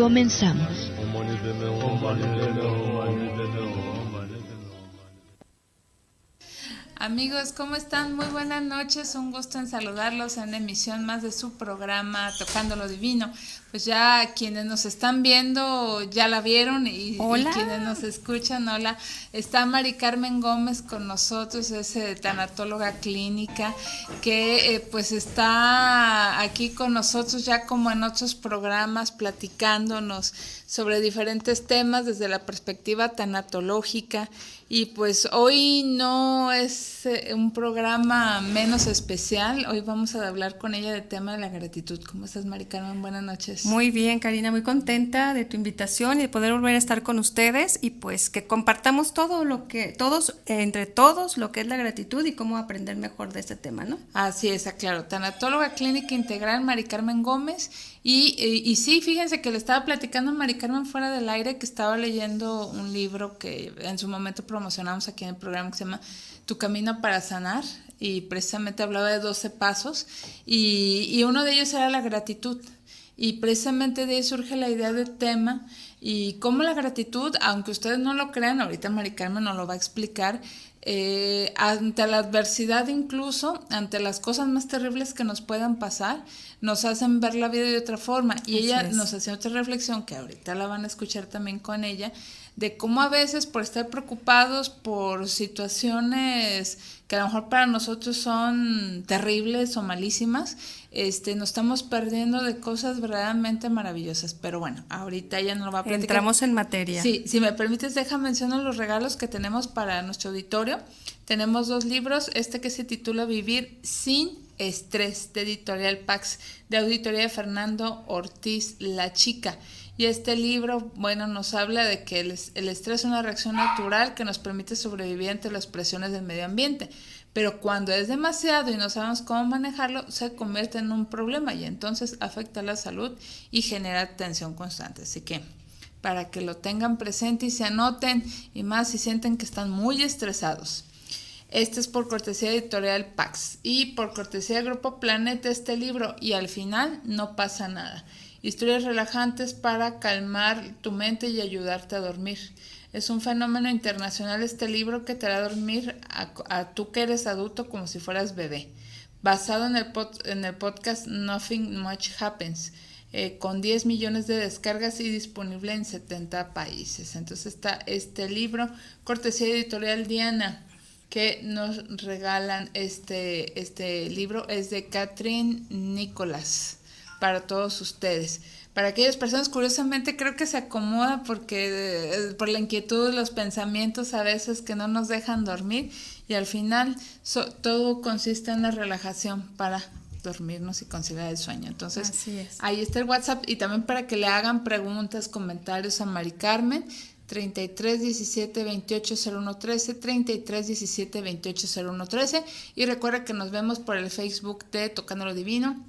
Comenzamos. Amigos, ¿cómo están? Muy buenas noches, un gusto en saludarlos en emisión más de su programa Tocando lo Divino. Pues ya quienes nos están viendo ya la vieron y, quienes nos escuchan, hola. Está Mari Carmen Gómez con nosotros, es eh, tanatóloga clínica, que eh, pues está aquí con nosotros ya como en otros programas platicándonos sobre diferentes temas desde la perspectiva tanatológica y pues hoy no es eh, un programa menos especial, hoy vamos a hablar con ella del tema de la gratitud. ¿Cómo estás, Mari Carmen? Buenas noches. Muy bien, Karina, muy contenta de tu invitación y de poder volver a estar con ustedes y pues que compartamos todo lo que, todos, entre todos, lo que es la gratitud y cómo aprender mejor de este tema, ¿no? Así es, claro. Tanatóloga Clínica Integral, Mari Carmen Gómez. Y, y, sí, fíjense que le estaba platicando a Mari Carmen fuera del aire que estaba leyendo un libro que en su momento promocionamos aquí en el programa que se llama Tu Camino para Sanar y precisamente hablaba de 12 pasos y, y uno de ellos era la gratitud y precisamente de ahí surge la idea del tema y cómo la gratitud, aunque ustedes no lo crean, ahorita Mari Carmen nos lo va a explicar, eh, ante la adversidad incluso, ante las cosas más terribles que nos puedan pasar, nos hacen ver la vida de otra forma. Y ella nos hacía otra reflexión, que ahorita la van a escuchar también con ella, de cómo a veces por estar preocupados por situaciones que a lo mejor para nosotros son terribles o malísimas, este, nos estamos perdiendo de cosas verdaderamente maravillosas. Pero bueno, ahorita ya no lo va a platicar. Entramos en materia. Sí, si me permites, deja mencionar los regalos que tenemos para nuestro auditorio. Tenemos dos libros, este que se titula Vivir sin estrés, de Editorial Pax, de auditoría de Fernando Ortiz La Chica. Y este libro, bueno, nos habla de que el, estrés es una reacción natural que nos permite sobrevivir ante las presiones del medio ambiente. Pero cuando es demasiado y no sabemos cómo manejarlo, se convierte en un problema y entonces afecta la salud y genera tensión constante. Así que para que lo tengan presente y se anoten, y más si sienten que están muy estresados. Este es por cortesía editorial Pax y por cortesía del Grupo Planeta este libro y al final no pasa nada. Historias relajantes para calmar tu mente y ayudarte a dormir. Es un fenómeno internacional este libro que te hará dormir a, tú que eres adulto como si fueras bebé. Basado en el, en el podcast Nothing Much Happens. Eh, con 10 millones de descargas y disponible en 70 países. Entonces está este libro, cortesía editorial Diana, que nos regalan este, este libro. Es de Catherine Nicolás para todos ustedes. Para aquellas personas, curiosamente, creo que se acomoda porque eh, por la inquietud, los pensamientos a veces que no nos dejan dormir y al final todo consiste en la relajación para dormirnos y conciliar el sueño. Entonces, ahí está el WhatsApp y también para que le hagan preguntas, comentarios a Mari Carmen. 33 17 28 01 13, 33 17 28 01 13 y recuerda que nos vemos por el Facebook de Tocando lo Divino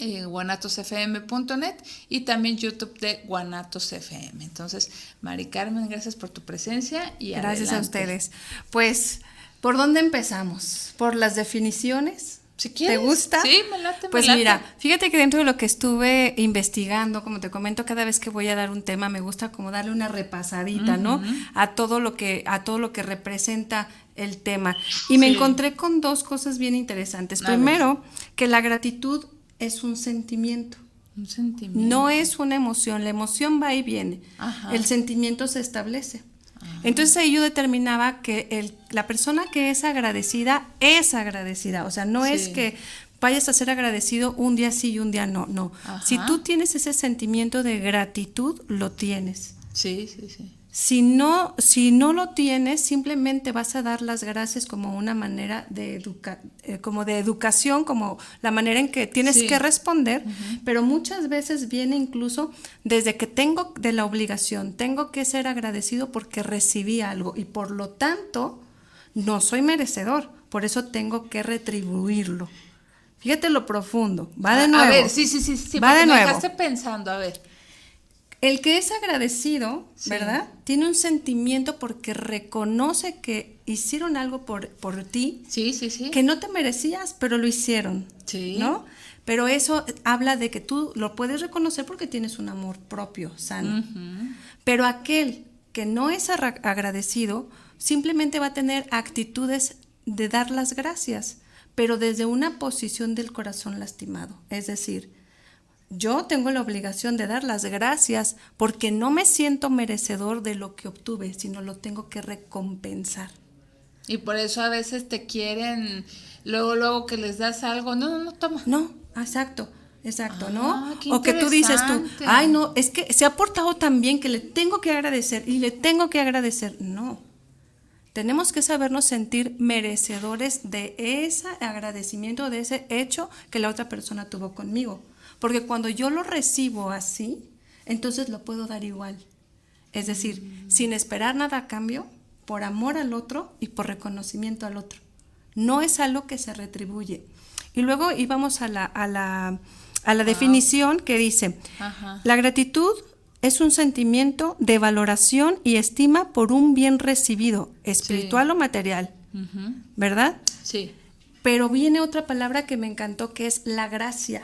eh, guanatosfm.net y también YouTube de Guanatos FM. Entonces, Mari Carmen, gracias por tu presencia y gracias a ustedes. Pues, ¿por dónde empezamos? ¿Por las definiciones? Si ¿Te gusta? Sí, me late. Pues mira, fíjate que dentro de lo que estuve investigando, como te comento, cada vez que voy a dar un tema me gusta como darle una repasadita, ¿no? A todo lo que a todo lo que representa el tema. Y me encontré con dos cosas bien interesantes. Primero, que la gratitud es un sentimiento. Un sentimiento. No es una emoción, la emoción va y viene. Ajá. El sentimiento se establece. Entonces ahí yo determinaba que el, la persona que es agradecida es agradecida. O sea, no es que vayas a ser agradecido un día sí y un día no. No. Si tú tienes ese sentimiento de gratitud, lo tienes. Sí, sí, sí. Si no, si no lo tienes, simplemente vas a dar las gracias como una manera de educa eh, como de educación, como la manera en que tienes Sí. que responder, pero muchas veces viene incluso desde que tengo de la obligación, tengo que ser agradecido porque recibí algo y por lo tanto no soy merecedor, por eso tengo que retribuirlo. Fíjate lo profundo, va de nuevo. A ver, sí, sí, sí, sí. Va de me nuevo. dejaste pensando, a ver. El que es agradecido, Sí. ¿verdad? Tiene un sentimiento porque reconoce que hicieron algo por, por ti Sí, sí, sí. que no te merecías, pero lo hicieron. Sí. ¿No? Pero eso habla de que tú lo puedes reconocer porque tienes un amor propio, sano. Pero aquel que no es agradecido simplemente va a tener actitudes de dar las gracias, pero desde una posición del corazón lastimado. Es decir, yo tengo la obligación de dar las gracias porque no me siento merecedor de lo que obtuve, sino lo tengo que recompensar. Y por eso a veces te quieren, luego, luego que les das algo. No, no, no, toma. No, exacto, exacto, Ah, ¿no? qué O que tú dices tú, ay, no, es que se ha portado tan bien que le tengo que agradecer y le tengo que agradecer. No. Tenemos que sabernos sentir merecedores de ese agradecimiento, de ese hecho que la otra persona tuvo conmigo. Porque cuando yo lo recibo así, entonces lo puedo dar igual. Es decir, sin esperar nada a cambio, por amor al otro y por reconocimiento al otro. No es algo que se retribuye. Y luego íbamos a la, a la, a la definición que dice, Ajá. la gratitud es un sentimiento de valoración y estima por un bien recibido, espiritual o material. ¿verdad? Sí. Pero viene otra palabra que me encantó que es la gracia.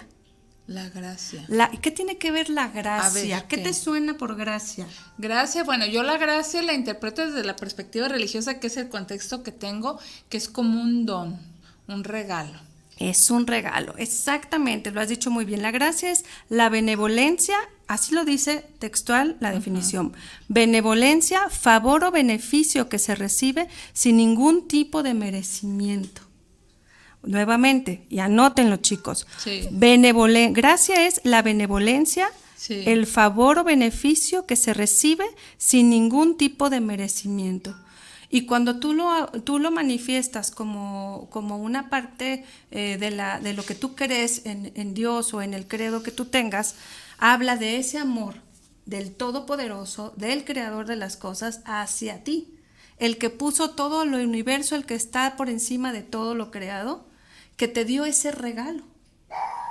La gracia. La, ¿Qué tiene que ver la gracia? ¿Qué, ¿qué? te suena por gracia? Gracia, bueno, yo la gracia la interpreto desde la perspectiva religiosa, que es el contexto que tengo, que es como un don, un regalo. Es un regalo, exactamente, lo has dicho muy bien. La gracia es la benevolencia, así lo dice textual la definición. Benevolencia, favor o beneficio que se recibe sin ningún tipo de merecimiento. Nuevamente, y anótenlo chicos. Sí. Benevolen- gracia es la benevolencia, Sí. el favor o beneficio que se recibe sin ningún tipo de merecimiento. Y cuando tú lo, tú lo manifiestas como, como una parte eh, de, la, de lo que tú crees en, en Dios o en el credo que tú tengas, habla de ese amor del Todopoderoso, del Creador de las cosas, hacia ti. El que puso todo lo universo, el que está por encima de todo lo creado, que te dio ese regalo.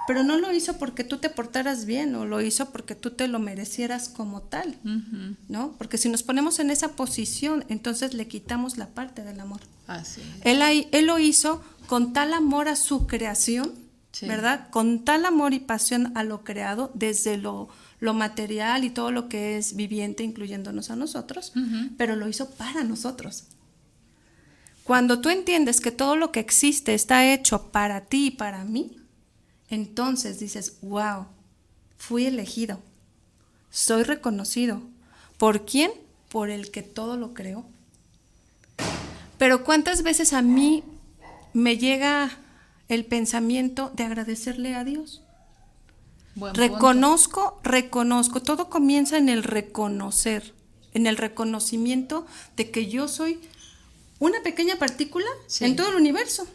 Pero no lo hizo porque tú te portaras bien o lo hizo porque tú te lo merecieras como tal, ¿no? Porque si nos ponemos en esa posición, entonces le quitamos la parte del amor. Así es. Él, lo hizo con tal amor a su creación, Sí. ¿verdad? Con tal amor y pasión a lo creado, desde lo, lo material y todo lo que es viviente, incluyéndonos a nosotros, pero lo hizo para nosotros. Cuando tú entiendes que todo lo que existe está hecho para ti y para mí, entonces dices, wow, fui elegido, soy reconocido. ¿Por quién? Por el que todo lo creó. Pero ¿cuántas veces a mí me llega el pensamiento de agradecerle a Dios? Buen punto. Reconozco, reconozco, todo comienza en el reconocer, en el reconocimiento de que yo soy una pequeña partícula Sí. en todo el universo.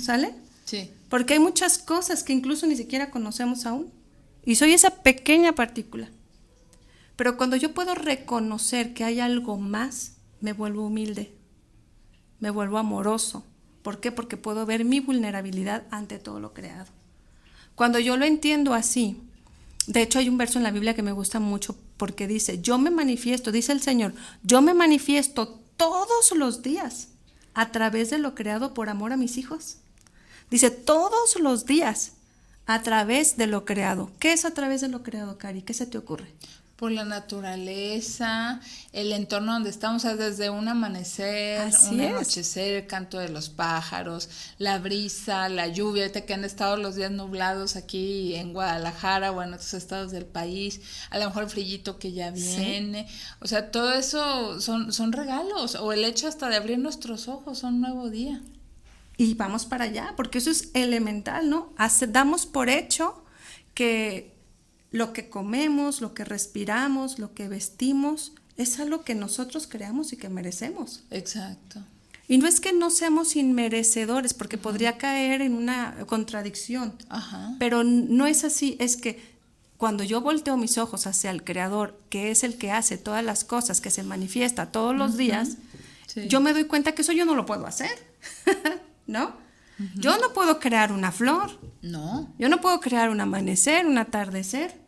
¿Sale? Sí. Porque hay muchas cosas que incluso ni siquiera conocemos aún. Y soy esa pequeña partícula. Pero cuando yo puedo reconocer que hay algo más, me vuelvo humilde, me vuelvo amoroso. ¿Por qué? Porque puedo ver mi vulnerabilidad ante todo lo creado. Cuando yo lo entiendo así, de hecho hay un verso en la Biblia que me gusta mucho porque dice, yo me manifiesto, dice el Señor, yo me manifiesto todos los días a través de lo creado por amor a mis hijos. Dice, todos los días a través de lo creado. ¿Qué es a través de lo creado, Cari? ¿Qué se te ocurre? Por la naturaleza, el entorno donde estamos, desde un amanecer, un anochecer, el canto de los pájaros, la brisa, la lluvia, ahorita que han estado los días nublados aquí en Guadalajara o en otros estados del país, a lo mejor el frillito que ya viene, o sea, todo eso son, son regalos, o el hecho hasta de abrir nuestros ojos, un nuevo día. Y vamos para allá, porque eso es elemental, ¿no? damos por hecho que lo que comemos, lo que respiramos, lo que vestimos, es algo que nosotros creamos y que merecemos. Exacto. Y no es que no seamos inmerecedores, porque podría caer en una contradicción, Ajá. pero no es así, es que cuando yo volteo mis ojos hacia el Creador, que es el que hace todas las cosas, que se manifiesta todos los días, yo me doy cuenta que eso yo no lo puedo hacer, ¿no? Yo no puedo crear una flor. No. Yo no puedo crear un amanecer, un atardecer.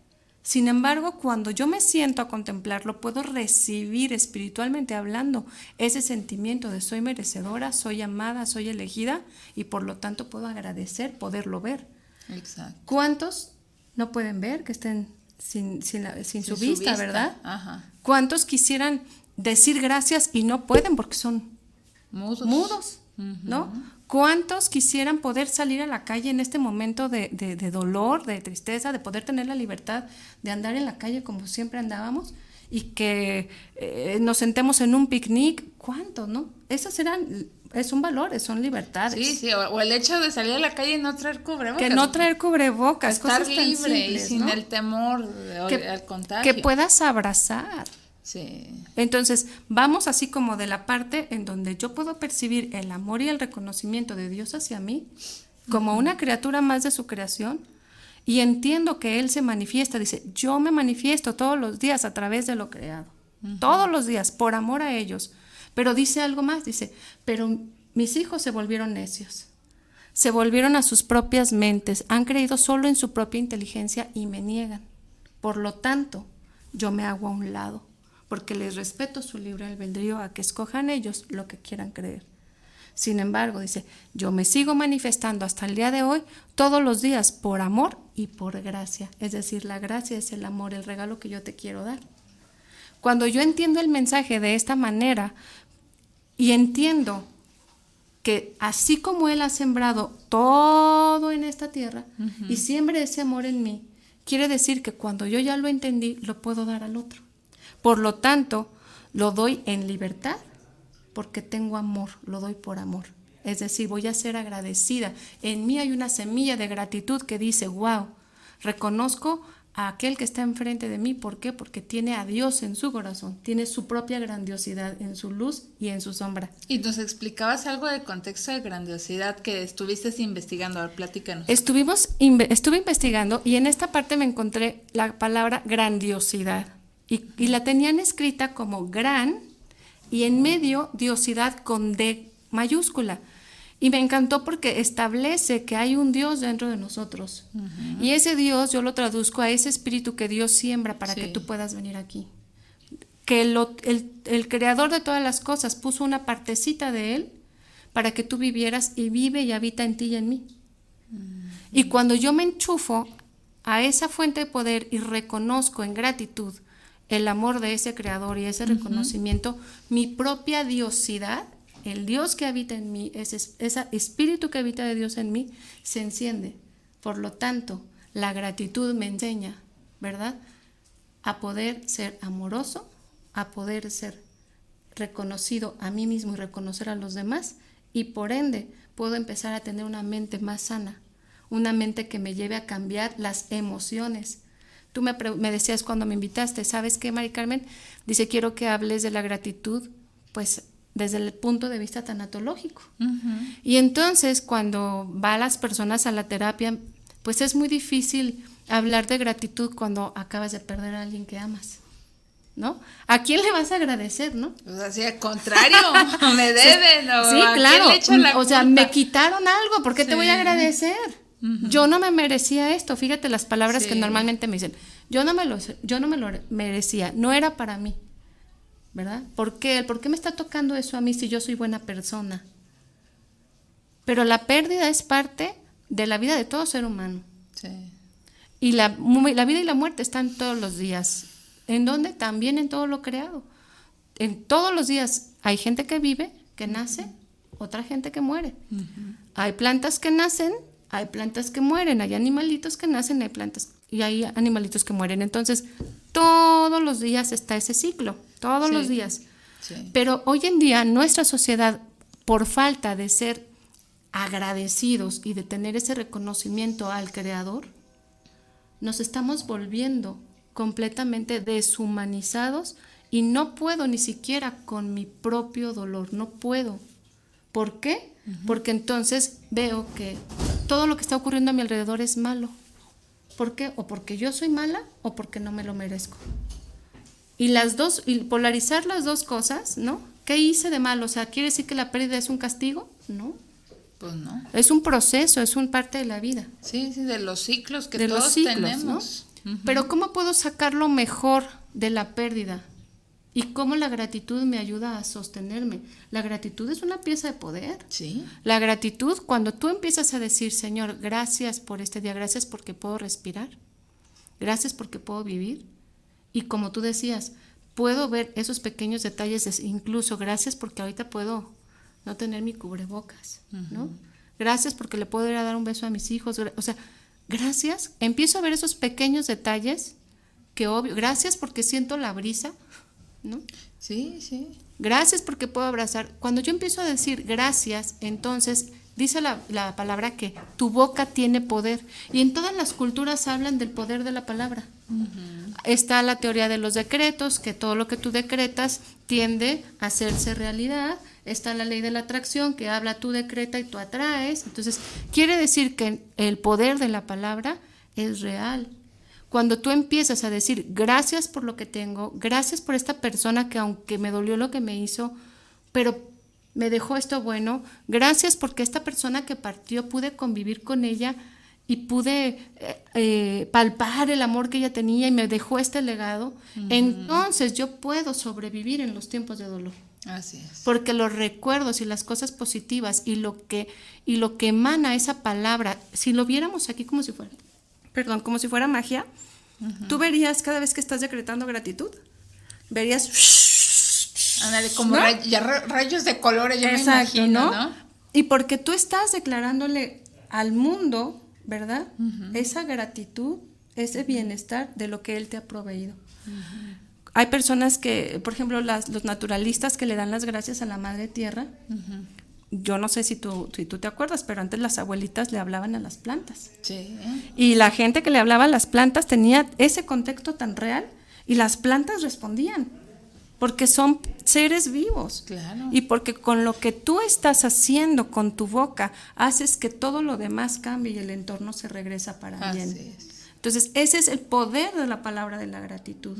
Sin embargo, cuando yo me siento a contemplarlo, puedo recibir espiritualmente hablando ese sentimiento de soy merecedora, soy amada, soy elegida y por lo tanto puedo agradecer poderlo ver. Exacto. ¿Cuántos no pueden ver que estén sin, su, vista, verdad? ¿Cuántos quisieran decir gracias y no pueden porque son mudos? mudos ¿No? ¿Cuántos quisieran poder salir a la calle en este momento de, dolor, de tristeza, de poder tener la libertad de andar en la calle como siempre andábamos y que eh, nos sentemos en un picnic? ¿Cuántos, no? Esos serán, son valores, son libertades. Sí, sí, o, el hecho de salir a la calle y no traer cubrebocas. Que no traer cubrebocas, Estar libre y sin el temor al contagio. Que puedas abrazar Sí. Entonces, vamos así como de la parte en donde yo puedo percibir el amor y el reconocimiento de Dios hacia mí como una criatura más de su creación y entiendo que Él se manifiesta, dice, yo me manifiesto todos los días a través de lo creado, todos los días, por amor a ellos. Pero dice algo más, dice, pero mis hijos se volvieron necios, se volvieron a sus propias mentes, han creído solo en su propia inteligencia y me niegan. Por lo tanto, yo me hago a un lado porque les respeto su libre albedrío a que escojan ellos lo que quieran creer. Sin embargo, dice, yo me sigo manifestando hasta el día de hoy todos los días por amor y por gracia. Es decir, la gracia es el amor, el regalo que yo te quiero dar. Cuando yo entiendo el mensaje de esta manera y entiendo que así como Él ha sembrado todo en esta tierra y siembra ese amor en mí, quiere decir que cuando yo ya lo entendí, lo puedo dar al otro. Por lo tanto, lo doy en libertad porque tengo amor, lo doy por amor. Es decir, voy a ser agradecida. En mí hay una semilla de gratitud que dice, wow, reconozco a aquel que está enfrente de mí. ¿Por qué? Porque tiene a Dios en su corazón, tiene su propia grandiosidad en su luz y en su sombra. Y nos explicabas algo del contexto de grandiosidad que estuviste investigando. A ver, platícanos. Estuvimos, estuve investigando y en esta parte me encontré la palabra grandiosidad y, la tenían escrita como gran y en medio diosidad con D mayúscula. Y me encantó porque establece que hay un Dios dentro de nosotros. Y ese Dios yo lo traduzco a ese espíritu que Dios siembra para que tú puedas venir aquí. Que el, creador de todas las cosas puso una partecita de Él para que tú vivieras y vive y habita en ti y en mí. Y cuando yo me enchufo a esa fuente de poder y reconozco en gratitud el amor de ese creador y ese reconocimiento, mi propia diosidad, el Dios que habita en mí, ese, espíritu que habita de Dios en mí, se enciende. Por lo tanto, la gratitud me enseña, ¿verdad? A poder ser amoroso, a poder ser reconocido a mí mismo y reconocer a los demás, y por ende puedo empezar a tener una mente más sana, una mente que me lleve a cambiar las emociones, Tú me, decías cuando me invitaste, ¿sabes qué, Mari Carmen? Dice, quiero que hables de la gratitud, pues desde el punto de vista tanatológico. Y entonces cuando va las personas a la terapia, pues es muy difícil hablar de gratitud cuando acabas de perder a alguien que amas. ¿No? ¿A quién le vas a agradecer, no? Pues así al contrario, me deben. O sí, claro. o sea, me quitaron algo, ¿por qué te voy a agradecer? Yo no me merecía esto. Fíjate las palabras que normalmente me dicen. Yo no me lo, yo no me lo merecía. No era para mí. ¿Verdad? ¿Por qué? ¿Por qué me está tocando eso a mí si yo soy buena persona? Pero la pérdida es parte de la vida de todo ser humano. Sí. Y la, la vida y la muerte están todos los días ¿En dónde? También en todo lo creado. En todos los días hay gente que vive, que nace, otra gente que muere. Hay plantas que nacen, hay plantas que mueren, hay animalitos que nacen, hay plantas y hay animalitos que mueren. Entonces, todos los días está ese ciclo, todos los días. Pero hoy en día nuestra sociedad, por falta de ser agradecidos y de tener ese reconocimiento al Creador, nos estamos volviendo completamente deshumanizados y no puedo ni siquiera con mi propio dolor, no puedo. ¿Por qué? Porque entonces veo que todo lo que está ocurriendo a mi alrededor es malo. ¿Por qué? O porque yo soy mala o porque no me lo merezco. Y las dos, y polarizar las dos cosas, ¿no? ¿Qué hice de malo? O sea, ¿quiere decir que la pérdida es un castigo? No. Pues no. Es un proceso, es un parte de la vida. Sí, sí, de los ciclos que todos tenemos. Pero ¿cómo puedo sacar lo mejor de la pérdida? Y cómo la gratitud me ayuda a sostenerme. La gratitud es una pieza de poder. Sí. La gratitud, cuando tú empiezas a decir, Señor, gracias por este día, gracias porque puedo respirar, gracias porque puedo vivir. Y como tú decías, puedo ver esos pequeños detalles, incluso gracias porque ahorita puedo no tener mi cubrebocas, ¿no? Gracias porque le puedo ir a dar un beso a mis hijos. O sea, gracias. Empiezo a ver esos pequeños detalles que obvio, gracias porque siento la brisa ¿no? Sí, sí. Gracias porque puedo abrazar. Cuando yo empiezo a decir gracias, entonces dice la, palabra que tu boca tiene poder. Y en todas las culturas hablan del poder de la palabra. Está la teoría de los decretos, que todo lo que tú decretas tiende a hacerse realidad. Está la ley de la atracción, que habla tú decreta y tú atraes. Entonces, quiere decir que el poder de la palabra es real. Cuando tú empiezas a decir gracias por lo que tengo, gracias por esta persona que aunque me dolió lo que me hizo, pero me dejó esto bueno, gracias porque esta persona que partió pude convivir con ella y pude eh, eh, palpar el amor que ella tenía y me dejó este legado, entonces yo puedo sobrevivir en los tiempos de dolor. Así es. Porque los recuerdos y las cosas positivas y lo que y lo que emana esa palabra, si lo viéramos aquí como si fuera perdón, como si fuera magia, tú verías cada vez que estás decretando gratitud, verías... como rayos de colores, yo Exacto, me imagino, ¿no? Y porque tú estás declarándole al mundo, ¿verdad? Esa gratitud, ese bienestar de lo que él te ha proveído. Hay personas que, por ejemplo, las, los naturalistas que le dan las gracias a la Madre Tierra, yo no sé si tú, si tú te acuerdas, pero antes las abuelitas le hablaban a las plantas. Sí. Y la gente que le hablaba a las plantas tenía ese contexto tan real y las plantas respondían, porque son seres vivos. Claro. Y porque con lo que tú estás haciendo con tu boca, haces que todo lo demás cambie y el entorno se regresa para bien. Entonces, ese es el poder de la palabra de la gratitud.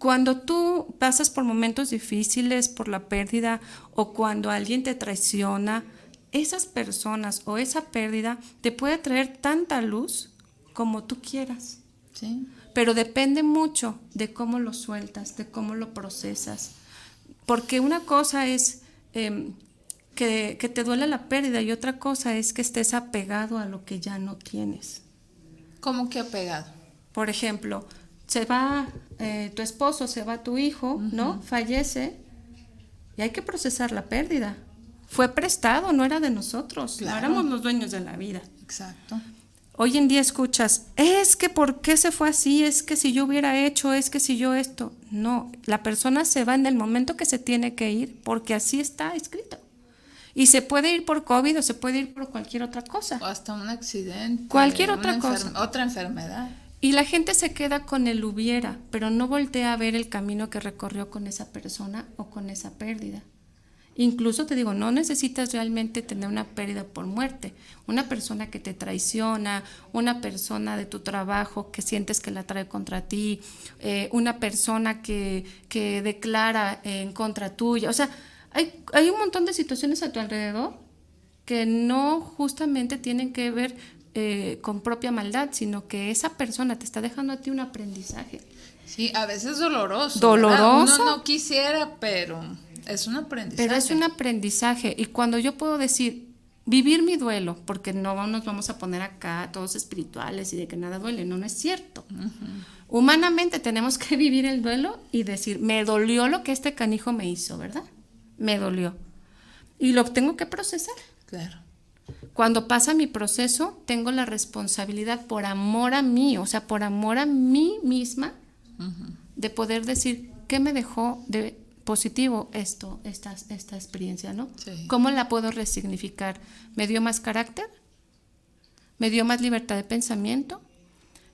Cuando tú pasas por momentos difíciles, por la pérdida o cuando alguien te traiciona, esas personas o esa pérdida te puede traer tanta luz como tú quieras. Sí. Pero depende mucho de cómo lo sueltas, de cómo lo procesas. Porque una cosa es em, que, que te duele la pérdida y otra cosa es que estés apegado a lo que ya no tienes. ¿Cómo que apegado? Por ejemplo, se va eh, tu esposo, se va tu hijo, ¿no? Fallece y hay que procesar la pérdida. Fue prestado, no era de nosotros, no éramos los dueños de la vida. Exacto. Hoy en día escuchas, es que ¿por qué se fue así? Es que si yo hubiera hecho, es que si yo esto. No, la persona se va en el momento que se tiene que ir porque así está escrito. Y se puede ir por COVID o se puede ir por cualquier otra cosa. O hasta un accidente. Cualquier otra cosa. Otra enfermedad. Y la gente se queda con el hubiera, pero no voltea a ver el camino que recorrió con esa persona o con esa pérdida. Incluso te digo, no necesitas realmente tener una pérdida por muerte. Una persona que te traiciona, una persona de tu trabajo que sientes que la trae contra ti, eh, una persona que, que declara en contra tuya. O sea, hay, hay un montón de situaciones a tu alrededor que no justamente tienen que ver eh, con propia maldad, sino que esa persona te está dejando a ti un aprendizaje. Sí, a veces doloroso. Doloroso. Uno no quisiera, pero es un aprendizaje. Pero es un aprendizaje. Y cuando yo puedo decir, vivir mi duelo, porque no nos vamos a poner acá todos espirituales y de que nada duele, no, no es cierto. Humanamente tenemos que vivir el duelo y decir, me dolió lo que este canijo me hizo, ¿verdad? Me dolió. Y lo tengo que procesar. Claro. Cuando pasa mi proceso, tengo la responsabilidad por amor a mí, o sea, por amor a mí misma, de poder decir, ¿qué me dejó de positivo esto, esta, esta experiencia, ¿no? ¿Cómo la puedo resignificar? ¿Me dio más carácter? ¿Me dio más libertad de pensamiento?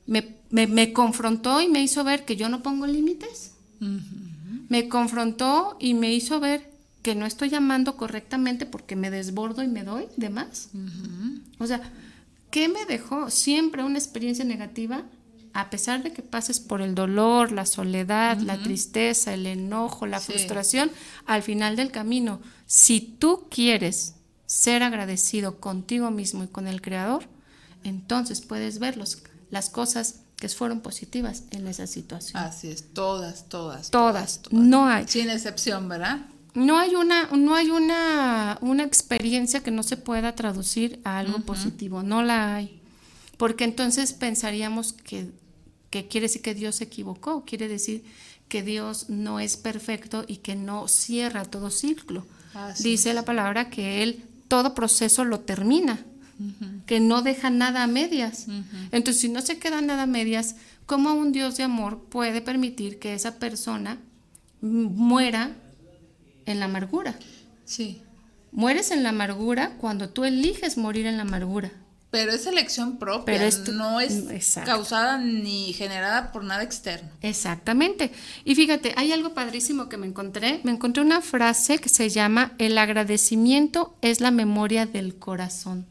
¿Me, confrontó y me hizo ver que yo no pongo límites? ¿Me confrontó y me hizo ver que no estoy llamando correctamente porque me desbordo y me doy de más? O sea, ¿qué me dejó? Siempre una experiencia negativa a pesar de que pases por el dolor, la soledad, la tristeza, el enojo, la frustración, al final del camino, si tú quieres ser agradecido contigo mismo y con el Creador, entonces puedes ver las cosas que fueron positivas en esa situación. Así es, todas, todas. Todas, no hay. Sin excepción, ¿verdad? No hay una, no hay una, una experiencia que no se pueda traducir a algo positivo, no la hay. Porque entonces pensaríamos que que quiere decir que Dios se equivocó, quiere decir que Dios no es perfecto y que no cierra todo ciclo. Dice la palabra que Él todo proceso lo termina, que no deja nada a medias. Entonces, si no se queda nada a medias, ¿cómo un Dios de amor puede permitir que esa persona muera en la amargura? Sí. Mueres en la amargura cuando tú eliges morir en la amargura. Pero es elección propia, no es causada ni generada por nada externo. Exactamente. Y fíjate, hay algo padrísimo que me encontré. Me encontré una frase que se llama, el agradecimiento es la memoria del corazón.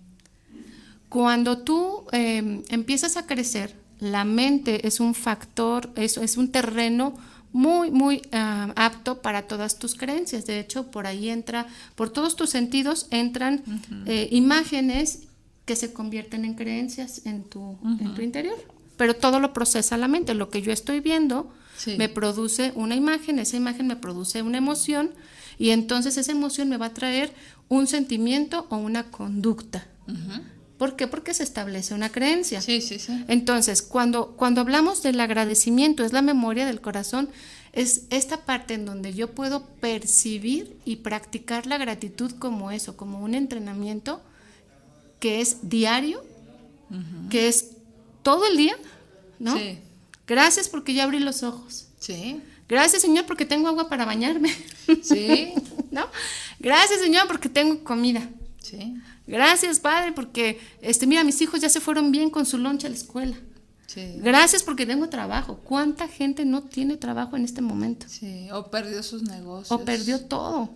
Cuando tú em, empiezas a crecer, la mente es un factor, es, es un terreno muy, muy apto para todas tus creencias. De hecho, por ahí entra, por todos tus sentidos entran eh, imágenes que se convierten en creencias en tu, en tu interior. Pero todo lo procesa la mente. Lo que yo estoy viendo me produce una imagen, esa imagen me produce una emoción y entonces esa emoción me va a traer un sentimiento o una conducta. ¿Por qué? Porque se establece una creencia. Sí, sí, sí. Entonces, cuando, cuando hablamos del agradecimiento, es la memoria del corazón, es esta parte en donde yo puedo percibir y practicar la gratitud como eso, como un entrenamiento que es diario, que es todo el día, ¿no? Sí. Gracias porque ya abrí los ojos. Sí. Gracias, Señor, porque tengo agua para bañarme. Sí. ¿No? Gracias, Señor, porque tengo comida. Sí. Gracias, Padre, porque este mira, mis hijos ya se fueron bien con su loncha a la escuela. Sí. Gracias porque tengo trabajo. ¿Cuánta gente no tiene trabajo en este momento? Sí, o perdió sus negocios. O perdió todo.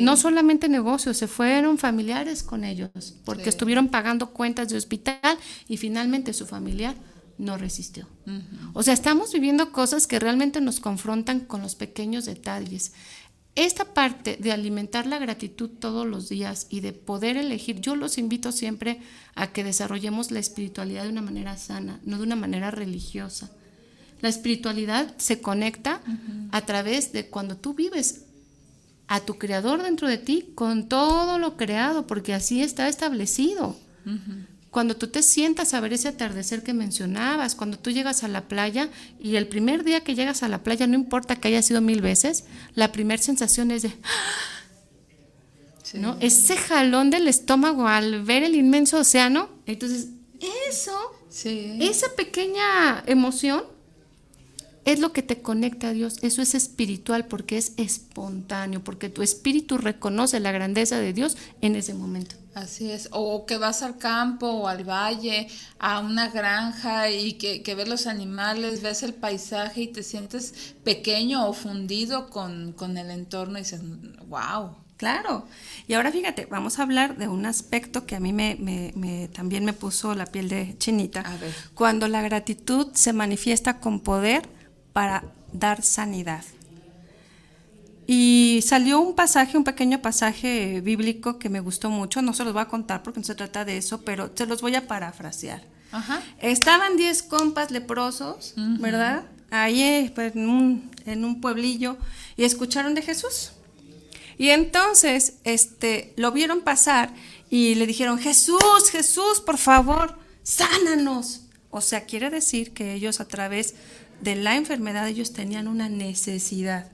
No solamente negocios, se fueron familiares con ellos, porque estuvieron pagando cuentas de hospital y finalmente su familiar no resistió. O sea, estamos viviendo cosas que realmente nos confrontan con los pequeños detalles. Esta parte de alimentar la gratitud todos los días y de poder elegir, yo los invito siempre a que desarrollemos la espiritualidad de una manera sana, no de una manera religiosa. La espiritualidad se conecta a través de cuando tú vives a tu creador dentro de ti con todo lo creado, porque así está establecido. Cuando tú te sientas a ver ese atardecer que mencionabas, cuando tú llegas a la playa y el primer día que llegas a la playa, no importa que haya sido mil veces, la primera sensación es de... ¿no? Ese jalón del estómago al ver el inmenso océano. Entonces, eso, esa pequeña emoción es lo que te conecta a Dios. Eso es espiritual porque es espontáneo, porque tu espíritu reconoce la grandeza de Dios en ese momento. Así es, o que vas al campo o al valle, a una granja y que, ves los animales, ves el paisaje y te sientes pequeño o fundido con, el entorno y dices, wow. Claro. Y ahora fíjate, vamos a hablar de un aspecto que a mí me, también me puso la piel de chinita. A ver. Cuando la gratitud se manifiesta con poder, para dar sanidad. Y salió un pasaje, un pequeño pasaje bíblico que me gustó mucho, no se los voy a contar porque no se trata de eso, pero se los voy a parafrasear. Estaban diez compas leprosos, ¿verdad? Ahí pues, en, un, en un pueblillo y escucharon de Jesús. Y entonces este, lo vieron pasar y le dijeron, Jesús, Jesús, por favor, sánanos. O sea, quiere decir que ellos a través de la enfermedad, ellos tenían una necesidad.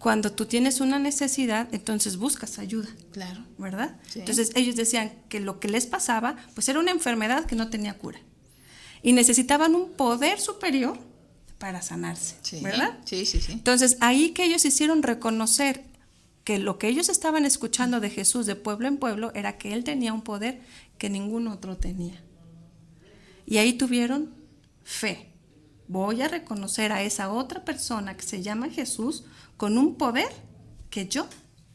Cuando tú tienes una necesidad, entonces buscas ayuda. Claro. ¿Verdad? Entonces ellos decían que lo que les pasaba, pues era una enfermedad que no tenía cura. Y necesitaban un poder superior para sanarse. ¿Verdad? Sí, sí, sí. Entonces ahí que ellos hicieron reconocer que lo que ellos estaban escuchando de Jesús de pueblo en pueblo era que Él tenía un poder que ningún otro tenía. Y ahí tuvieron fe. Voy a reconocer a esa otra persona que se llama Jesús con un poder que yo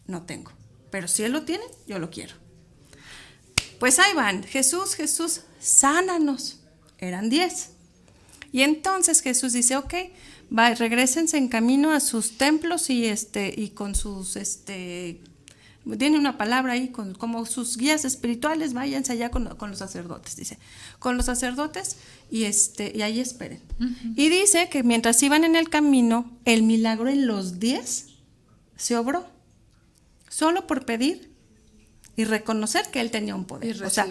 no tengo. Pero si Él lo tiene, yo lo quiero. Pues ahí van, Jesús, Jesús, sánanos. Eran diez. Y entonces Jesús dice, ok, va, regresense en camino a sus templos y, este, y con sus, este, tiene una palabra ahí, con, como sus guías espirituales, váyanse allá con, los sacerdotes, dice, con los sacerdotes y, este, y ahí esperen. Y dice que mientras iban en el camino, el milagro en los diez se obró, solo por pedir y reconocer que él tenía un poder. o sea,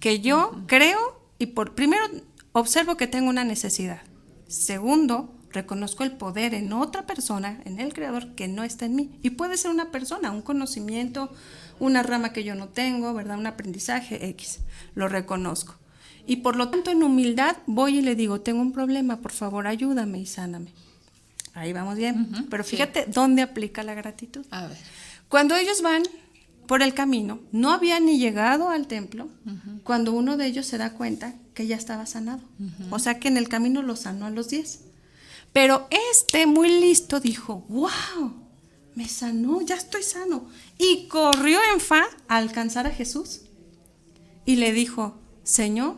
que yo creo y por primero observo que tengo una necesidad. Segundo, reconozco el poder en otra persona, en el creador, que no está en mí. Y puede ser una persona, un conocimiento, una rama que yo no tengo, ¿verdad? Un aprendizaje X. Lo reconozco. Y por lo tanto, en humildad voy y le digo, tengo un problema, por favor, ayúdame y sáname. Ahí vamos bien. Pero fíjate dónde aplica la gratitud. A ver. Cuando ellos van por el camino, no habían ni llegado al templo, cuando uno de ellos se da cuenta que ya estaba sanado. O sea que en el camino lo sanó a los diez. Pero este, muy listo, dijo, wow, me sanó, ya estoy sano. Y corrió en fa a alcanzar a Jesús. Y le dijo, Señor,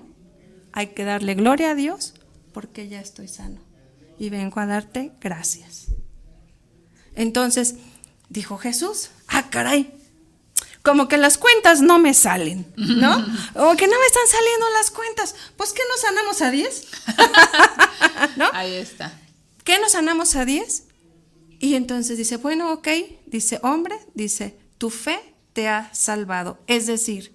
hay que darle gloria a Dios porque ya estoy sano. Y vengo a darte gracias. Entonces dijo Jesús, ah, caray, como que las cuentas no me salen, ¿no? O que no me están saliendo las cuentas. Pues que nos sanamos a 10. ¿No? Ahí está. ¿Qué nos sanamos a 10? Y entonces dice, bueno, ok, dice, hombre, dice, tu fe te ha salvado. Es decir,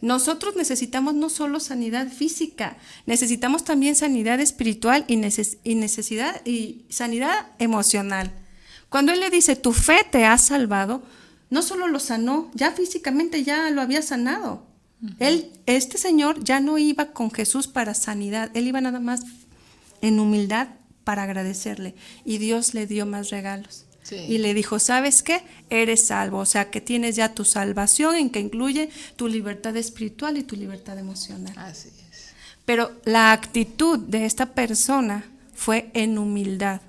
nosotros necesitamos no solo sanidad física, necesitamos también sanidad espiritual y, necesidad y sanidad emocional. Cuando él le dice, tu fe te ha salvado, no solo lo sanó, ya físicamente ya lo había sanado. Él, este señor ya no iba con Jesús para sanidad, él iba nada más en humildad para agradecerle. Y Dios le dio más regalos. Y le dijo, ¿sabes qué? Eres salvo. O sea, que tienes ya tu salvación en que incluye tu libertad espiritual y tu libertad emocional. Así es. Pero la actitud de esta persona fue en humildad.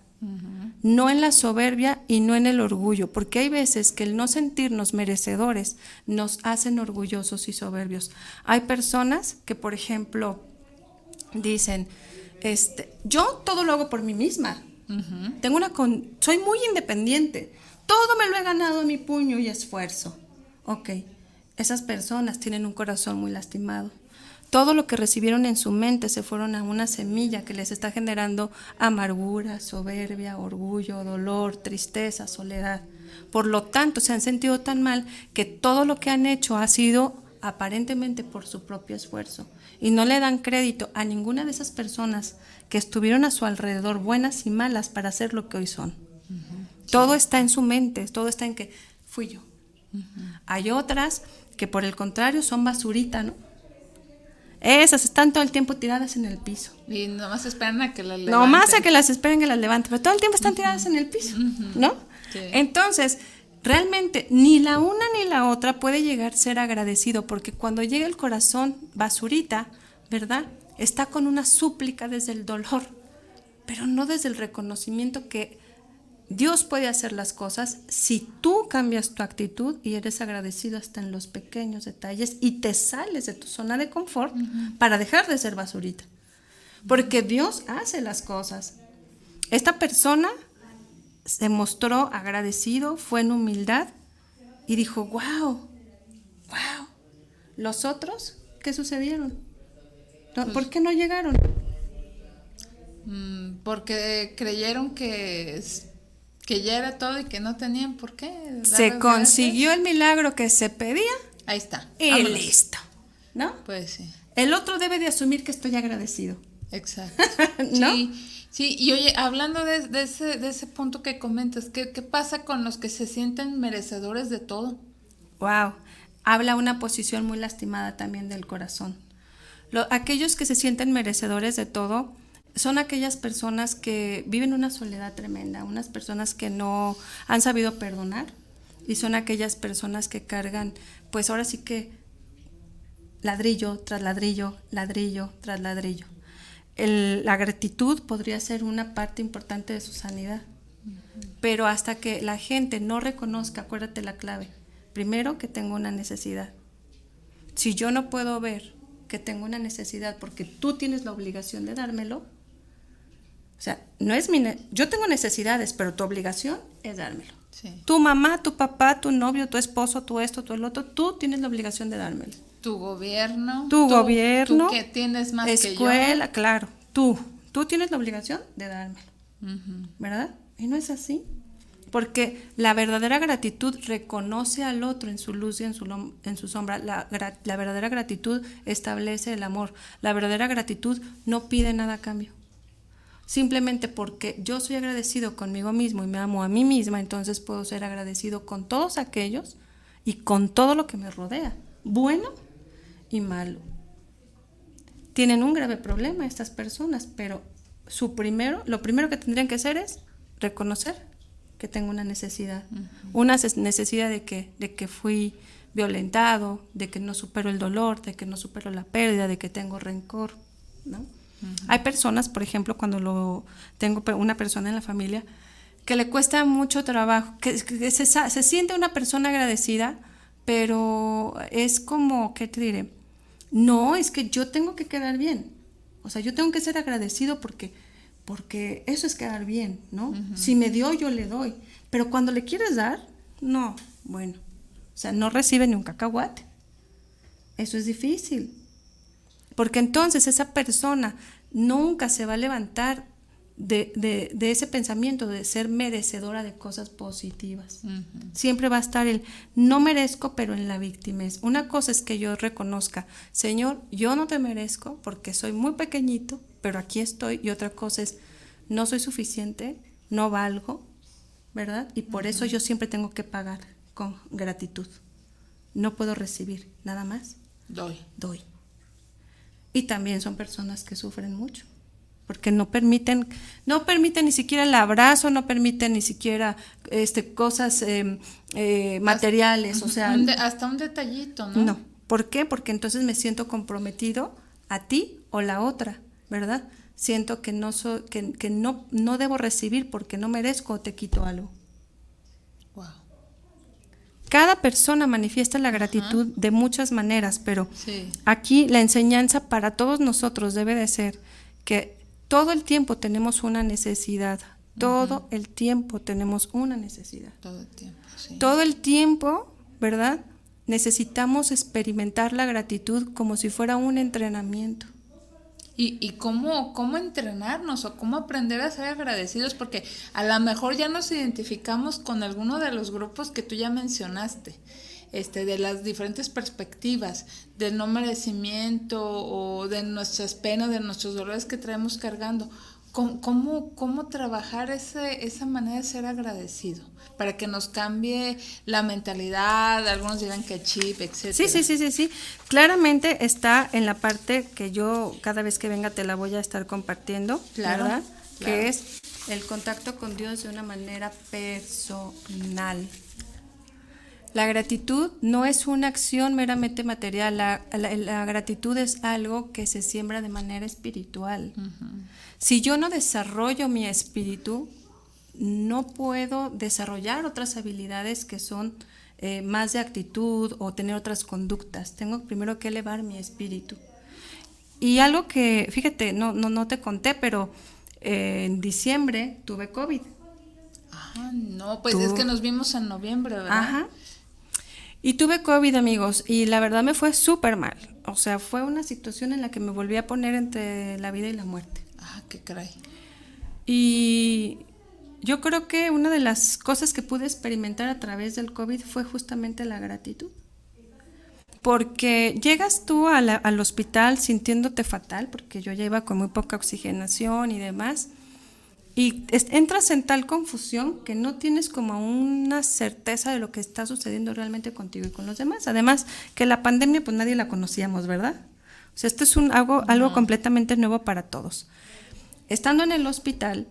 No en la soberbia y no en el orgullo, porque hay veces que el no sentirnos merecedores nos hacen orgullosos y soberbios. Hay personas que, por ejemplo, dicen, este, yo todo lo hago por mí misma. Tengo una soy muy independiente. Todo me lo he ganado a mi puño y esfuerzo. Ok, esas personas tienen un corazón muy lastimado. Todo lo que recibieron en su mente se fueron a una semilla que les está generando amargura, soberbia, orgullo, dolor, tristeza, soledad. Por lo tanto, se han sentido tan mal que todo lo que han hecho ha sido aparentemente por su propio esfuerzo y no le dan crédito a ninguna de esas personas que estuvieron a su alrededor, buenas y malas, para ser lo que hoy son. Todo está en su mente, todo está en que fui yo. Hay otras que por el contrario son basurita, ¿no? Esas están todo el tiempo tiradas en el piso. Y nomás esperan a que las levanten. Nomás a que las esperen que las levanten, pero todo el tiempo están tiradas en el piso, ¿no? Entonces, realmente ni la una ni la otra puede llegar a ser agradecido, porque cuando llega el corazón basurita, ¿verdad? Está con una súplica desde el dolor, pero no desde el reconocimiento que Dios puede hacer las cosas si tú cambias tu actitud y eres agradecido hasta en los pequeños detalles y te sales de tu zona de confort para dejar de ser basurita. Porque Dios hace las cosas. Esta persona se mostró agradecido, fue en humildad y dijo, wow, wow. ¿Los otros qué sucedieron? Pues ¿Por qué no llegaron? Mm, porque creyeron que, que ya era todo y que no tenían por qué. Se consiguió el milagro que se pedía Ahí está. Y Vámonos. listo. ¿No? Pues sí. El otro debe de asumir que estoy agradecido. Exacto. ¿No? Sí, sí, y oye, hablando de, de ese, de ese punto que comentas, ¿qué, ¿qué pasa con los que se sienten merecedores de todo? Wow. Habla una posición muy lastimada también del corazón. Lo- aquellos que se sienten merecedores de todo son aquellas personas que viven una soledad tremenda, unas personas que no han sabido perdonar y son aquellas personas que cargan, pues ahora sí que ladrillo tras ladrillo, ladrillo tras ladrillo. El- la gratitud podría ser una parte importante de su sanidad, pero hasta que la gente no reconozca, acuérdate la clave, primero que tengo una necesidad. Si yo no puedo ver que tengo una necesidad porque tú tienes la obligación de dármelo, o sea, no es mi, yo tengo necesidades, pero tu obligación es dármelo. Sí. Tu mamá, tu papá, tu novio, tu esposo, tu esto, tu el otro, tú tienes la obligación de dármelo. Tu gobierno. Tu tú- gobierno, Tú que tienes más escuela, claro, tú, tú tienes la obligación de dármelo, que yo. ¿verdad? Y no es así. Porque la verdadera gratitud reconoce al otro en su luz y en su, en su sombra. La, la verdadera gratitud establece el amor. La verdadera gratitud no pide nada a cambio. Simplemente porque yo soy agradecido conmigo mismo y me amo a mí misma, entonces puedo ser agradecido con todos aquellos y con todo lo que me rodea, bueno y malo. Tienen un grave problema estas personas, pero su primero, lo primero que tendrían que hacer es reconocer que tengo una necesidad. Una necesidad de que, de que fui violentado, de que no supero el dolor, de que no supero la pérdida, de que tengo rencor, ¿no? Hay personas, por ejemplo, cuando lo tengo una persona en la familia que le cuesta mucho trabajo, que, que se, se siente una persona agradecida, pero es como, ¿qué te diré? No, es que yo tengo que quedar bien. O sea, yo tengo que ser agradecido porque, porque eso es quedar bien, ¿no? Si me dio, yo le doy. Pero cuando le quieres dar, no, bueno. O sea, no recibe ni un cacahuate. Eso es difícil. Porque entonces esa persona nunca se va a levantar de, de- de ese pensamiento de ser merecedora de cosas positivas. Siempre va a estar el no merezco, pero en la víctima. Una cosa es que yo reconozca, Señor, yo no te merezco porque soy muy pequeñito, pero aquí estoy. Y otra cosa es, no soy suficiente, no valgo, ¿verdad? Y por eso yo siempre tengo que pagar con gratitud. No puedo recibir nada más Doy. doy. Y también son personas que sufren mucho, porque no permiten, no permiten ni siquiera el abrazo, no permiten ni siquiera este, cosas eh, eh, materiales, o sea, Un de- hasta un detallito, ¿no? no. ¿Por qué? Porque entonces me siento comprometido a ti o la otra, ¿verdad? Siento que no soy, que, que no, no debo recibir porque no merezco o te quito algo. Wow. Cada persona manifiesta la gratitud de muchas maneras, pero Sí. aquí la enseñanza para todos nosotros debe de ser que todo el tiempo tenemos una necesidad, todo el tiempo tenemos una necesidad. Todo el tiempo, sí. Todo el tiempo, ¿verdad? Necesitamos experimentar la gratitud como si fuera un entrenamiento. Y, y cómo, cómo entrenarnos o cómo aprender a ser agradecidos, porque a lo mejor ya nos identificamos con alguno de los grupos que tú ya mencionaste, este, de las diferentes perspectivas, del no merecimiento o de nuestras penas, de nuestros dolores que traemos cargando. ¿Cómo, cómo, cómo trabajar ese, esa manera de ser agradecido? Para que nos cambie la mentalidad, algunos dirán que chip, etc. Sí, sí, sí, sí, sí. Claramente está en la parte que yo cada vez que venga te la voy a estar compartiendo, Claro, ¿verdad? claro. Que es el contacto con Dios de una manera personal. La gratitud no es una acción meramente material, la, la- la gratitud es algo que se siembra de manera espiritual. Si yo no desarrollo mi espíritu, no puedo desarrollar otras habilidades que son eh, más de actitud o tener otras conductas. Tengo primero que elevar mi espíritu. Y algo que, fíjate, no, no, no te conté, pero eh, en diciembre tuve COVID. Ah, no, pues Tú- es que nos vimos en noviembre, ¿verdad? Ajá. Y tuve COVID, amigos, y la verdad me fue súper mal. O sea, fue una situación en la que me volví a poner entre la vida y la muerte. Ah, qué caray. Y yo creo que una de las cosas que pude experimentar a través del COVID fue justamente la gratitud. porque llegas tú al hospital sintiéndote fatal, porque yo ya iba con muy poca oxigenación y demás, y entras en tal confusión que no tienes como una certeza de lo que está sucediendo realmente contigo y con los demás. Además, que la pandemia pues nadie la conocíamos, ¿verdad? O sea, esto es un, algo, algo completamente nuevo para todos. Estando en el hospital,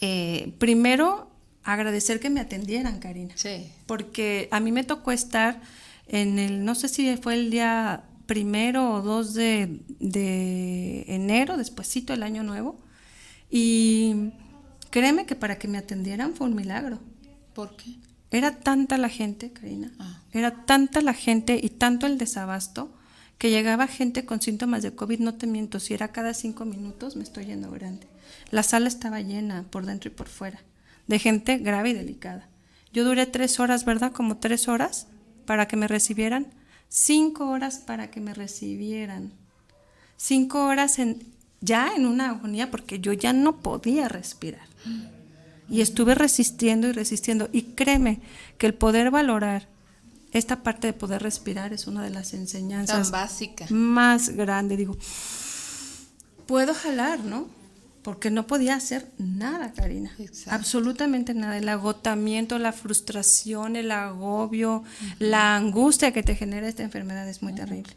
eh, primero agradecer que me atendieran, Karina. Sí. Porque a mí me tocó estar en el, no sé si fue el día primero o dos de, de enero, despuésito del año nuevo, y créeme que para que me atendieran fue un milagro. ¿Por qué? Era tanta la gente, Karina, ah. era tanta la gente y tanto el desabasto que llegaba gente con síntomas de COVID, no te miento, si era cada cinco minutos me estoy yendo grande. La sala estaba llena por dentro y por fuera, de gente grave y delicada. Yo duré tres horas, ¿verdad? Como tres horas para que me recibieran, cinco horas para que me recibieran, cinco horas en, ya en una agonía porque yo ya no podía respirar. Y estuve resistiendo y resistiendo. Y créeme que el poder valorar esta parte de poder respirar es una de las enseñanzas más grandes. Digo, puedo jalar, ¿no? Porque no podía hacer nada, Karina. Absolutamente nada. El agotamiento, la frustración, el agobio, la angustia que te genera esta enfermedad es muy terrible.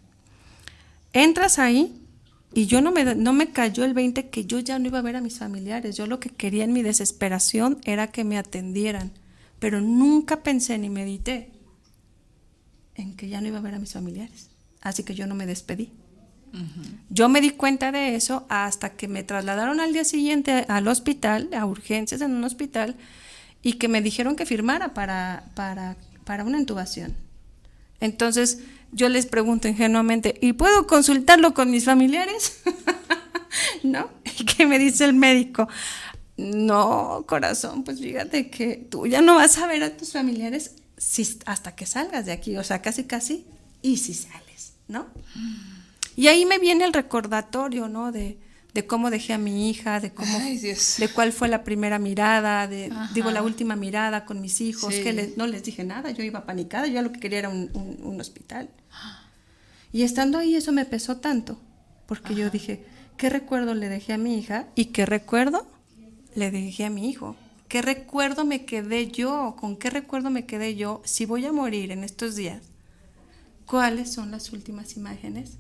Entras ahí y yo no me, no me cayó el 20 que yo ya no iba a ver a mis familiares. Yo lo que quería en mi desesperación era que me atendieran. Pero nunca pensé ni medité en que ya no iba a ver a mis familiares. Así que yo no me despedí. Yo me di cuenta de eso hasta que me trasladaron al día siguiente al hospital, a urgencias en un hospital, y que me dijeron que firmara para, para, para una intubación. Entonces, yo les pregunto ingenuamente, ¿y puedo consultarlo con mis familiares? ¿No? ¿Y qué me dice el médico? No, corazón, pues fíjate que tú ya no vas a ver a tus familiares si, hasta que salgas de aquí, o sea, casi, casi, y si sales, ¿no? Y ahí me viene el recordatorio, ¿no? De, de cómo dejé a mi hija, de cómo, de cuál fue la primera mirada, de, digo, la última mirada con mis hijos, que no les dije nada, yo iba panicada, yo lo que quería era un, hospital. Y estando ahí eso me pesó tanto, porque yo dije, ¿qué recuerdo le dejé a mi hija y qué recuerdo le dejé a mi hijo? ¿Qué recuerdo me quedé yo? ¿Con qué recuerdo me quedé yo si voy a morir en estos días? ¿Cuáles son las últimas imágenes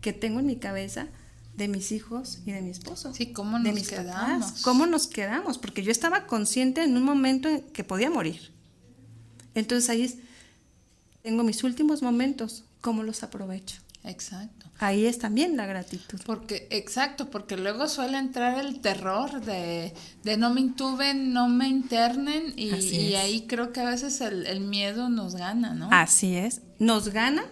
que tengo en mi cabeza de mis hijos y de mi esposo. Sí, ¿cómo nos quedamos? ¿Cómo nos quedamos? Porque yo estaba consciente en un momento en que podía morir. Entonces ahí tengo mis últimos momentos, ¿cómo los aprovecho? Exacto. Ahí es también la gratitud. Porque, exacto, porque luego suele entrar el terror de, no me intuben, no me internen y, y ahí creo que a veces el, el miedo nos gana, ¿no? Así es, nos gana,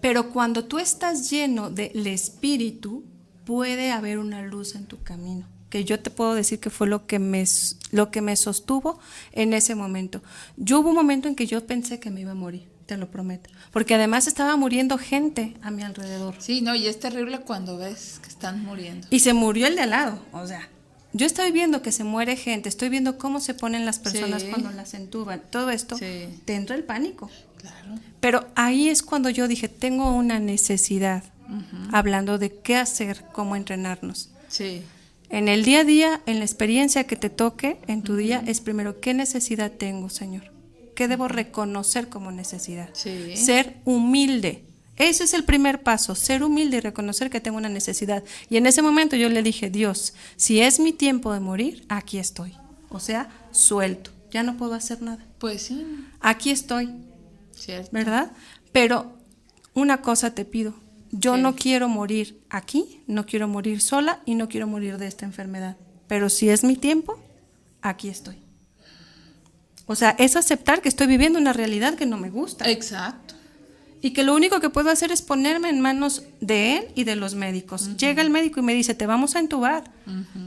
pero cuando tú estás lleno del espíritu, puede haber una luz en tu camino que yo te puedo decir que fue lo que me lo que me sostuvo en ese momento. Yo hubo un momento en que yo pensé que me iba a morir, te lo prometo, porque además estaba muriendo gente a mi alrededor. Sí, no, y es terrible cuando ves que están muriendo. Y se murió el de al lado, o sea, yo estoy viendo que se muere gente, estoy viendo cómo se ponen las personas cuando las entuban, todo esto, te entra el pánico. Claro. Pero ahí es cuando yo dije, tengo una necesidad hablando de qué hacer, cómo entrenarnos. Sí. En el día a día, en la experiencia que te toque en tu día, es primero qué necesidad tengo, Señor. ¿Qué debo reconocer como necesidad? Ser humilde. Ese es el primer paso, ser humilde y reconocer que tengo una necesidad. Y en ese momento yo le dije, Dios, si es mi tiempo de morir, aquí estoy. O sea, suelto, ya no puedo hacer nada. Pues sí. Aquí estoy. ¿Verdad? Pero una cosa te pido, yo no quiero morir aquí, no quiero morir sola y no quiero morir de esta enfermedad. Pero si es mi tiempo, aquí estoy. O sea, es aceptar que estoy viviendo una realidad que no me gusta. Exacto. Y que lo único que puedo hacer es ponerme en manos de él y de los médicos. Llega el médico y me dice, te vamos a entubar.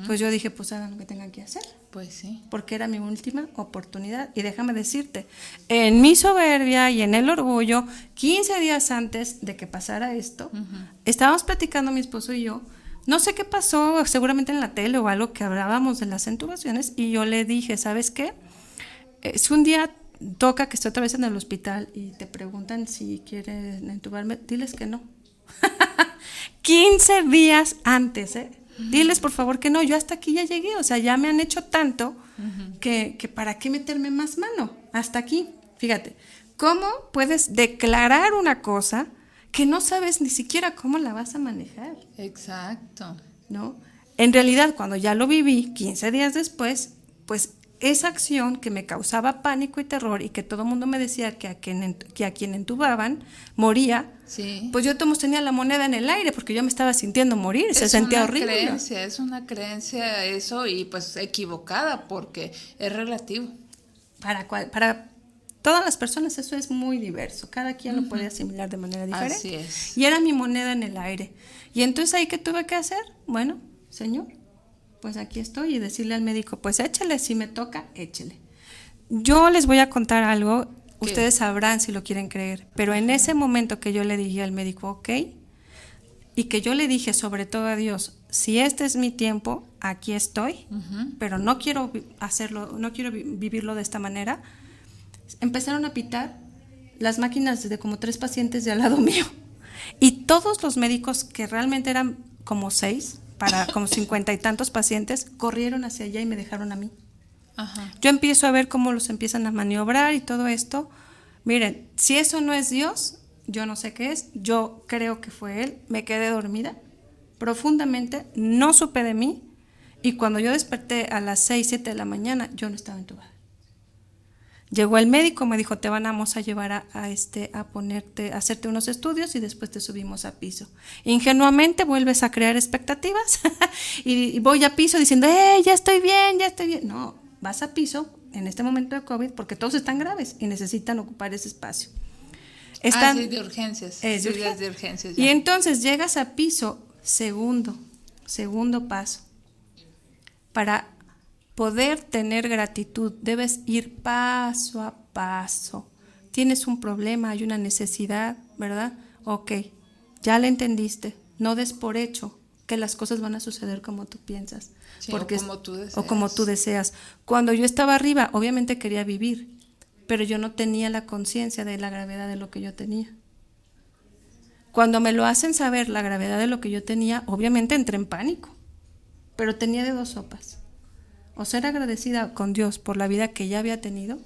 Pues yo dije, pues hagan lo que tengan que hacer. Pues sí. Porque era mi última oportunidad. Y déjame decirte, en mi soberbia y en el orgullo, 15 días antes de que pasara esto, estábamos platicando mi esposo y yo. No sé qué pasó, seguramente en la tele o algo que hablábamos de las intubaciones, y yo le dije, ¿sabes qué? Es un día toca que esté otra vez en el hospital y te preguntan si quieren entubarme, diles que no. 15 días antes, ¿eh? Diles por favor que no, yo hasta aquí ya llegué, o sea, ya me han hecho tanto que, que para qué meterme más mano, hasta aquí. Fíjate, ¿cómo puedes declarar una cosa que no sabes ni siquiera cómo la vas a manejar? Exacto. ¿No? En realidad, cuando ya lo viví, 15 días después, pues esa acción que me causaba pánico y terror y que todo el mundo me decía que a quien, que a quien entubaban moría, pues yo tenía la moneda en el aire porque yo me estaba sintiendo morir, se sentía horrible. Creencia, es una creencia eso y pues equivocada porque es relativo. Para, para todas las personas eso es muy diverso, cada quien lo puede asimilar de manera diferente. Así es. Y era mi moneda en el aire. Y entonces ahí qué tuve que hacer? Bueno, señor, pues aquí estoy y decirle al médico, pues échale, si me toca, échele. Yo les voy a contar algo, ustedes sabrán si lo quieren creer, pero en ese momento que yo le dije al médico, ok, y que yo le dije sobre todo a Dios, si este es mi tiempo, aquí estoy, pero no quiero hacerlo, no quiero vivirlo de esta manera, empezaron a pitar las máquinas de como tres pacientes de al lado mío. Y todos los médicos, que realmente eran como seis, para como cincuenta y tantos pacientes, corrieron hacia allá y me dejaron a mí. Yo empiezo a ver cómo los empiezan a maniobrar y todo esto. Miren, si eso no es Dios, yo no sé qué es, yo creo que fue Él, me quedé dormida profundamente, no supe de mí y cuando yo desperté a las 6, 7 de la mañana, yo no estaba entubada. Llegó el médico, me dijo, te vamos a llevar a, este, a ponerte, a hacerte unos estudios y después te subimos a piso. Ingenuamente vuelves a crear expectativas y, voy a piso diciendo, eh, ya estoy bien, ya estoy bien. No, vas a piso en este momento de COVID porque todos están graves y necesitan ocupar ese espacio. Están, ah, sí, de urgencias. Es de, urgencias. y entonces llegas a piso segundo, segundo paso, para poder tener gratitud, debes ir paso a paso. Tienes un problema, hay una necesidad, ¿verdad? Ok, ya le entendiste. No des por hecho que las cosas van a suceder como tú piensas. porque o como tú deseas. O como tú deseas. Cuando yo estaba arriba, obviamente quería vivir, pero yo no tenía la conciencia de la gravedad de lo que yo tenía. Cuando me lo hacen saber la gravedad de lo que yo tenía, obviamente entré en pánico, pero tenía de dos sopas o ser agradecida con Dios por la vida que ya había tenido,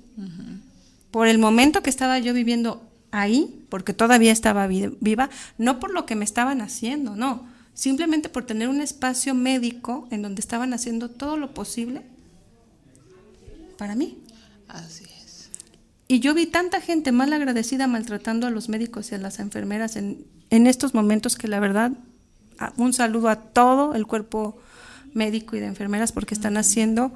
por el momento que estaba yo viviendo ahí, porque todavía estaba viva, no por lo que me estaban haciendo, no, simplemente por tener un espacio médico en donde estaban haciendo todo lo posible para mí. Así es. Y yo vi tanta gente mal agradecida maltratando a los médicos y a las enfermeras en, en estos momentos que la verdad, un saludo a todo el cuerpo médico y de enfermeras porque están haciendo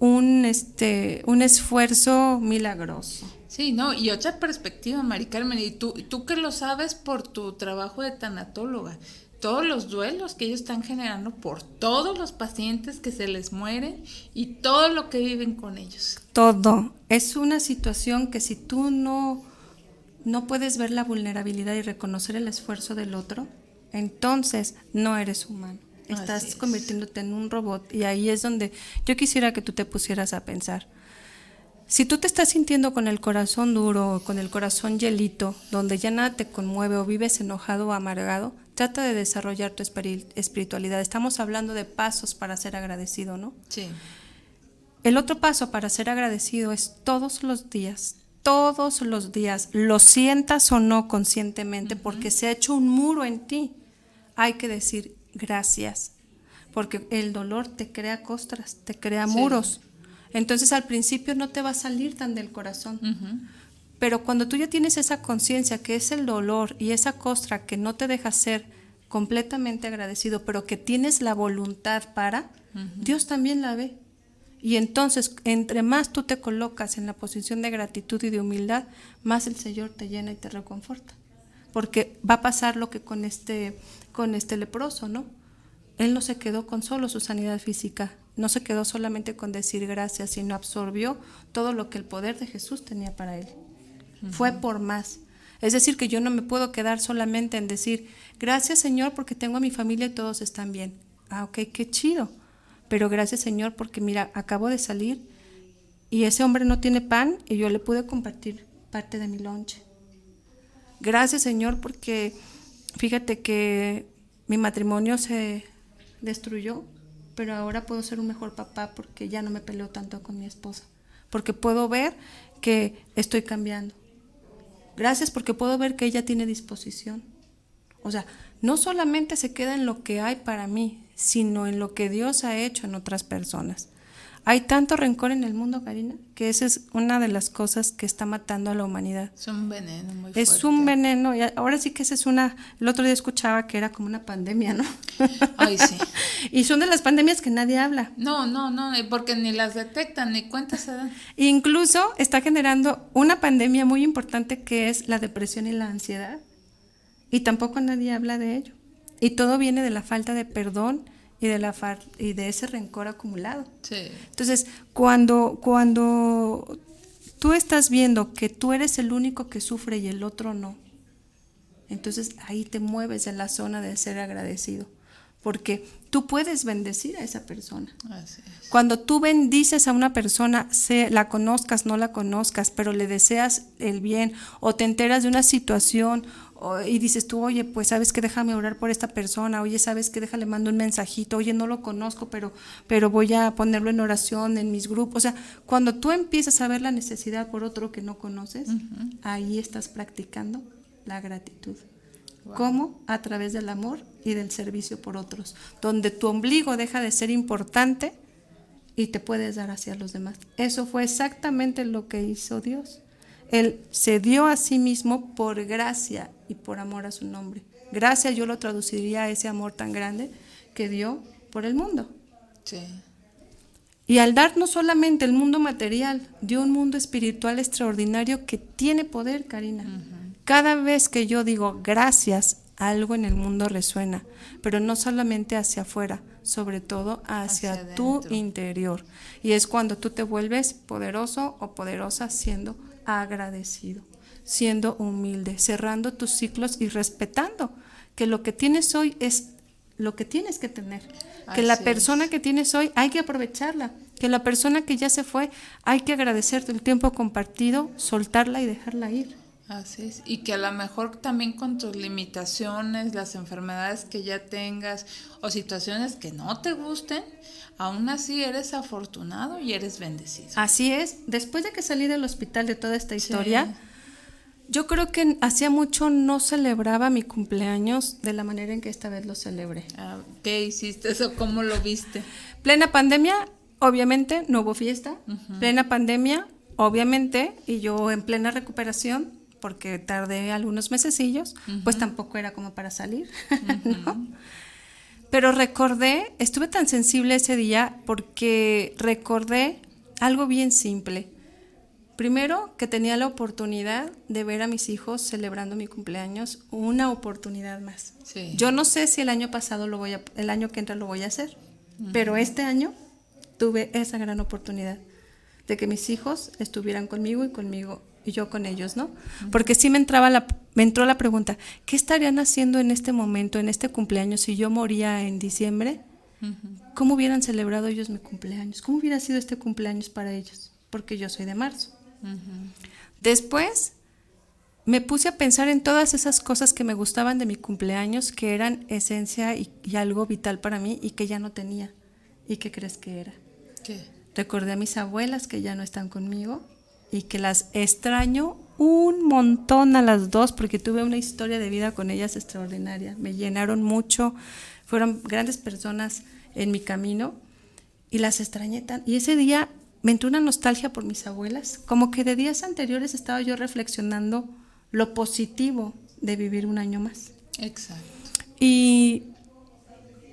un, este, un esfuerzo milagroso. Sí, no, y otra perspectiva, Mari Carmen, y tú, tú que lo sabes por tu trabajo de tanatóloga, todos los duelos que ellos están generando por todos los pacientes que se les mueren y todo lo que viven con ellos. Todo. Es una situación que si tú no, no puedes ver la vulnerabilidad y reconocer el esfuerzo del otro, entonces no eres humano estás convirtiéndote en un robot y ahí es donde yo quisiera que tú te pusieras a pensar. Si tú te estás sintiendo con el corazón duro, con el corazón hielito, donde ya nada te conmueve o vives enojado o amargado, trata de desarrollar tu espiritualidad. Estamos hablando de pasos para ser agradecido, ¿no? Sí. El otro paso para ser agradecido es todos los días, todos los días, lo sientas o no conscientemente, porque se ha hecho un muro en ti. Hay que decir, gracias, porque el dolor te crea costras, te crea muros. Entonces al principio no te va a salir tan del corazón. Pero cuando tú ya tienes esa conciencia que es el dolor y esa costra que no te deja ser completamente agradecido, pero que tienes la voluntad para, Dios también la ve. Y entonces, entre más tú te colocas en la posición de gratitud y de humildad, más el Señor te llena y te reconforta. Porque va a pasar lo que con este con este leproso, ¿no? Él no se quedó con solo su sanidad física, no se quedó solamente con decir gracias, sino absorbió todo lo que el poder de Jesús tenía para él. Fue por más. Es decir, que yo no me puedo quedar solamente en decir, gracias Señor porque tengo a mi familia y todos están bien. Ah, ok, qué chido. Pero gracias Señor porque mira, acabo de salir y ese hombre no tiene pan y yo le pude compartir parte de mi lonche. Gracias Señor porque fíjate que mi matrimonio se destruyó, pero ahora puedo ser un mejor papá porque ya no me peleo tanto con mi esposa, porque puedo ver que estoy cambiando. Gracias porque puedo ver que ella tiene disposición. O sea, no solamente se queda en lo que hay para mí, sino en lo que Dios ha hecho en otras personas. Hay tanto rencor en el mundo, Karina, que esa es una de las cosas que está matando a la humanidad. Es un veneno muy Es fuerte. un veneno. Y ahora sí que esa es una. El otro día escuchaba que era como una pandemia, ¿no? Ay, sí. y son de las pandemias que nadie habla. No, no, no, eh, porque ni las detectan, ni cuenta se dan. Incluso está generando una pandemia muy importante que es la depresión y la ansiedad. Y tampoco nadie habla de ello. Y todo viene de la falta de perdón y de, la y de ese rencor acumulado. Sí. Entonces, cuando, cuando tú estás viendo que tú eres el único que sufre y el otro no, entonces ahí te mueves en la zona de ser agradecido, porque tú puedes bendecir a esa persona. Así es. Cuando tú bendices a una persona, se, la conozcas, no la conozcas, pero le deseas el bien o te enteras de una situación y dices tú, oye, pues sabes que déjame orar por esta persona, oye, sabes que déjale mando un mensajito, oye, no lo conozco, pero, pero voy a ponerlo en oración en mis grupos. O sea, cuando tú empiezas a ver la necesidad por otro que no conoces, ahí estás practicando la gratitud. ¿Cómo? A través del amor y del servicio por otros, donde tu ombligo deja de ser importante y te puedes dar hacia los demás. Eso fue exactamente lo que hizo Dios. Él se dio a sí mismo por gracia y por amor a su nombre. Gracia yo lo traduciría a ese amor tan grande que dio por el mundo. Sí. Y al dar no solamente el mundo material, dio un mundo espiritual extraordinario que tiene poder, Karina. Cada vez que yo digo gracias, algo en el mundo resuena, pero no solamente hacia afuera, sobre todo hacia, Hacia tu interior. Y es cuando tú te vuelves poderoso o poderosa siendo agradecido, siendo humilde, cerrando tus ciclos y respetando que lo que tienes hoy es lo que tienes que tener. Que la Así es. persona que tienes hoy hay que aprovecharla. Que la persona que ya se fue hay que agradecerte el tiempo compartido, soltarla y dejarla ir. Así es. Y que a lo mejor también con tus limitaciones, las enfermedades que ya tengas o situaciones que no te gusten, aún así eres afortunado y eres bendecido. Así es. Después de que salí del hospital de toda esta Sí. Yo creo que hacía mucho no celebraba mi cumpleaños de la manera en que esta vez lo celebré. Ah, ¿Qué hiciste eso? ¿Cómo lo viste? Plena pandemia, obviamente, no hubo fiesta. Plena pandemia, obviamente, y yo en plena recuperación, porque tardé algunos mesecillos, pues tampoco era como para salir, ¿no? Pero recordé, estuve tan sensible ese día porque recordé algo bien simple. Primero, que tenía la oportunidad de ver a mis hijos celebrando mi cumpleaños, una oportunidad más. Sí. Yo no sé si el año pasado lo voy a, el año que entra lo voy a hacer, pero este año tuve esa gran oportunidad de que mis hijos estuvieran conmigo y conmigo y yo con ellos, ¿no? Porque sí me entraba la, me entró la pregunta, ¿qué estarían haciendo en este momento, en este cumpleaños, si yo moría en diciembre? ¿Cómo hubieran celebrado ellos mi cumpleaños? ¿Cómo hubiera sido este cumpleaños para ellos? Porque yo soy de marzo. Después me puse a pensar en todas esas cosas que me gustaban de mi cumpleaños, que eran esencia y, y algo vital para mí y que ya no tenía. ¿Y qué crees que era? ¿Qué? Recordé a mis abuelas que ya no están conmigo y que las extraño un montón a las dos porque tuve una historia de vida con ellas extraordinaria. Me llenaron mucho, fueron grandes personas en mi camino y las extrañé tan. Y ese día me entró una nostalgia por mis abuelas, como que de días anteriores estaba yo reflexionando lo positivo de vivir un año más. Exacto. Y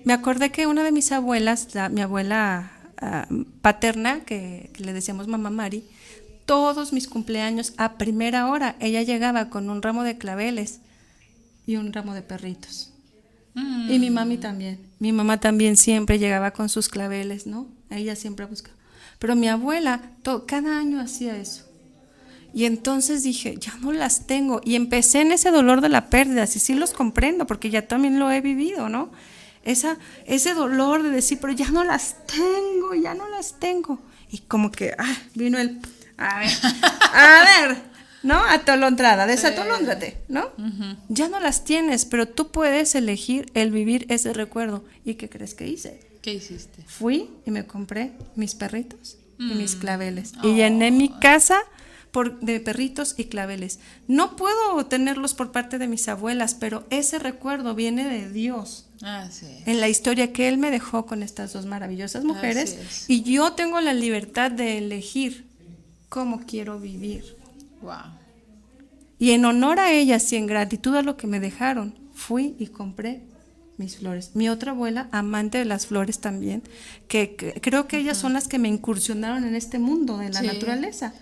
me acordé que una de mis abuelas, la- mi abuela ah, paterna, que, que le decíamos mamá Mari, todos mis cumpleaños a primera hora, ella llegaba con un ramo de claveles y un ramo de perritos. Mm, Y mi mami también. Mi mamá también siempre llegaba con sus claveles, ¿no? Ella siempre buscaba. Pero mi abuela to- cada año hacía eso. Y entonces dije, ya no las tengo. Y empecé en ese dolor de la pérdida, y sí los comprendo, porque ya también lo he vivido, ¿no? Esa, ese dolor de decir, pero ya no las tengo, ya no las tengo. y como que, ah, vino el, a ver, a ver, ¿no? Atolondrada, desatolóndrate, ¿no? Ya no las tienes, pero tú puedes elegir el vivir ese recuerdo. ¿Y qué crees que hice? ¿Qué hiciste? Fui y me compré mis perritos y mis mm. claveles. Y llené mi casa por, de perritos y claveles. No puedo tenerlos por parte de mis abuelas, pero ese recuerdo viene de Dios. En la historia que Él me dejó con estas dos maravillosas mujeres. Y yo tengo la libertad de elegir cómo quiero vivir. Y en honor a ellas y en gratitud a lo que me dejaron, fui y compré mis flores. Mi otra abuela, amante de las flores también, que, creo que ellas son las que me incursionaron en este mundo de la naturaleza.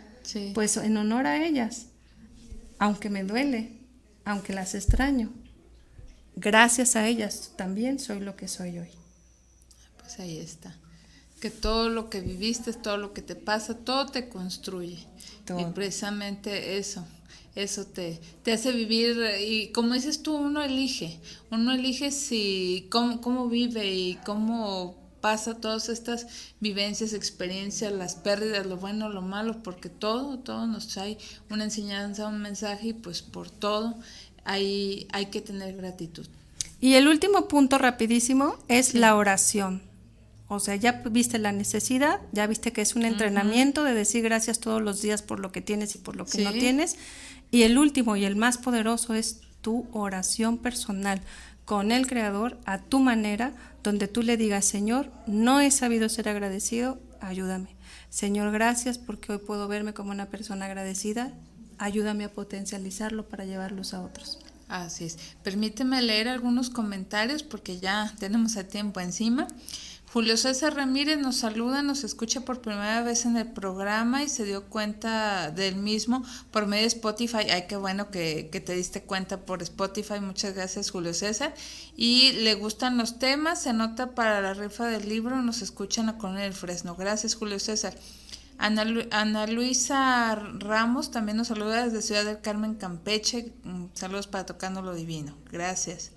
Pues en honor a ellas, aunque me duele, aunque las extraño, gracias a ellas también soy lo que soy hoy. Pues ahí está. Que todo lo que viviste, todo lo que te pasa, todo te construye. Y precisamente eso, eso te, te hace vivir, y como dices tú, uno elige, uno elige si, cómo, cómo vive y cómo pasa todas estas vivencias, experiencias, las pérdidas, lo bueno, lo malo, porque todo, todo nos trae una enseñanza, un mensaje y pues por todo hay, hay que tener gratitud. Y el último punto rapidísimo es la oración. O sea, ya viste la necesidad, ya viste que es un entrenamiento de decir gracias todos los días por lo que tienes y por lo que no tienes. Y el último y el más poderoso es tu oración personal con el Creador a tu manera, donde tú le digas, Señor, no he sabido ser agradecido, ayúdame. Señor, gracias porque hoy puedo verme como una persona agradecida, ayúdame a potencializarlo para llevarlos a otros. Así es. Permíteme leer algunos comentarios porque ya tenemos el tiempo encima. Julio César Ramírez nos saluda, nos escucha por primera vez en el programa y se dio cuenta del mismo por medio de Spotify. Ay, qué bueno que, que, te diste cuenta por Spotify. Muchas gracias, Julio César. Y le gustan los temas, se anota para la rifa del libro, nos escuchan a Coronel Fresno. Gracias, Julio César. Ana, Luisa Ramos también nos saluda desde Ciudad del Carmen, Campeche. Mm, saludos para Tocando lo Divino. Gracias.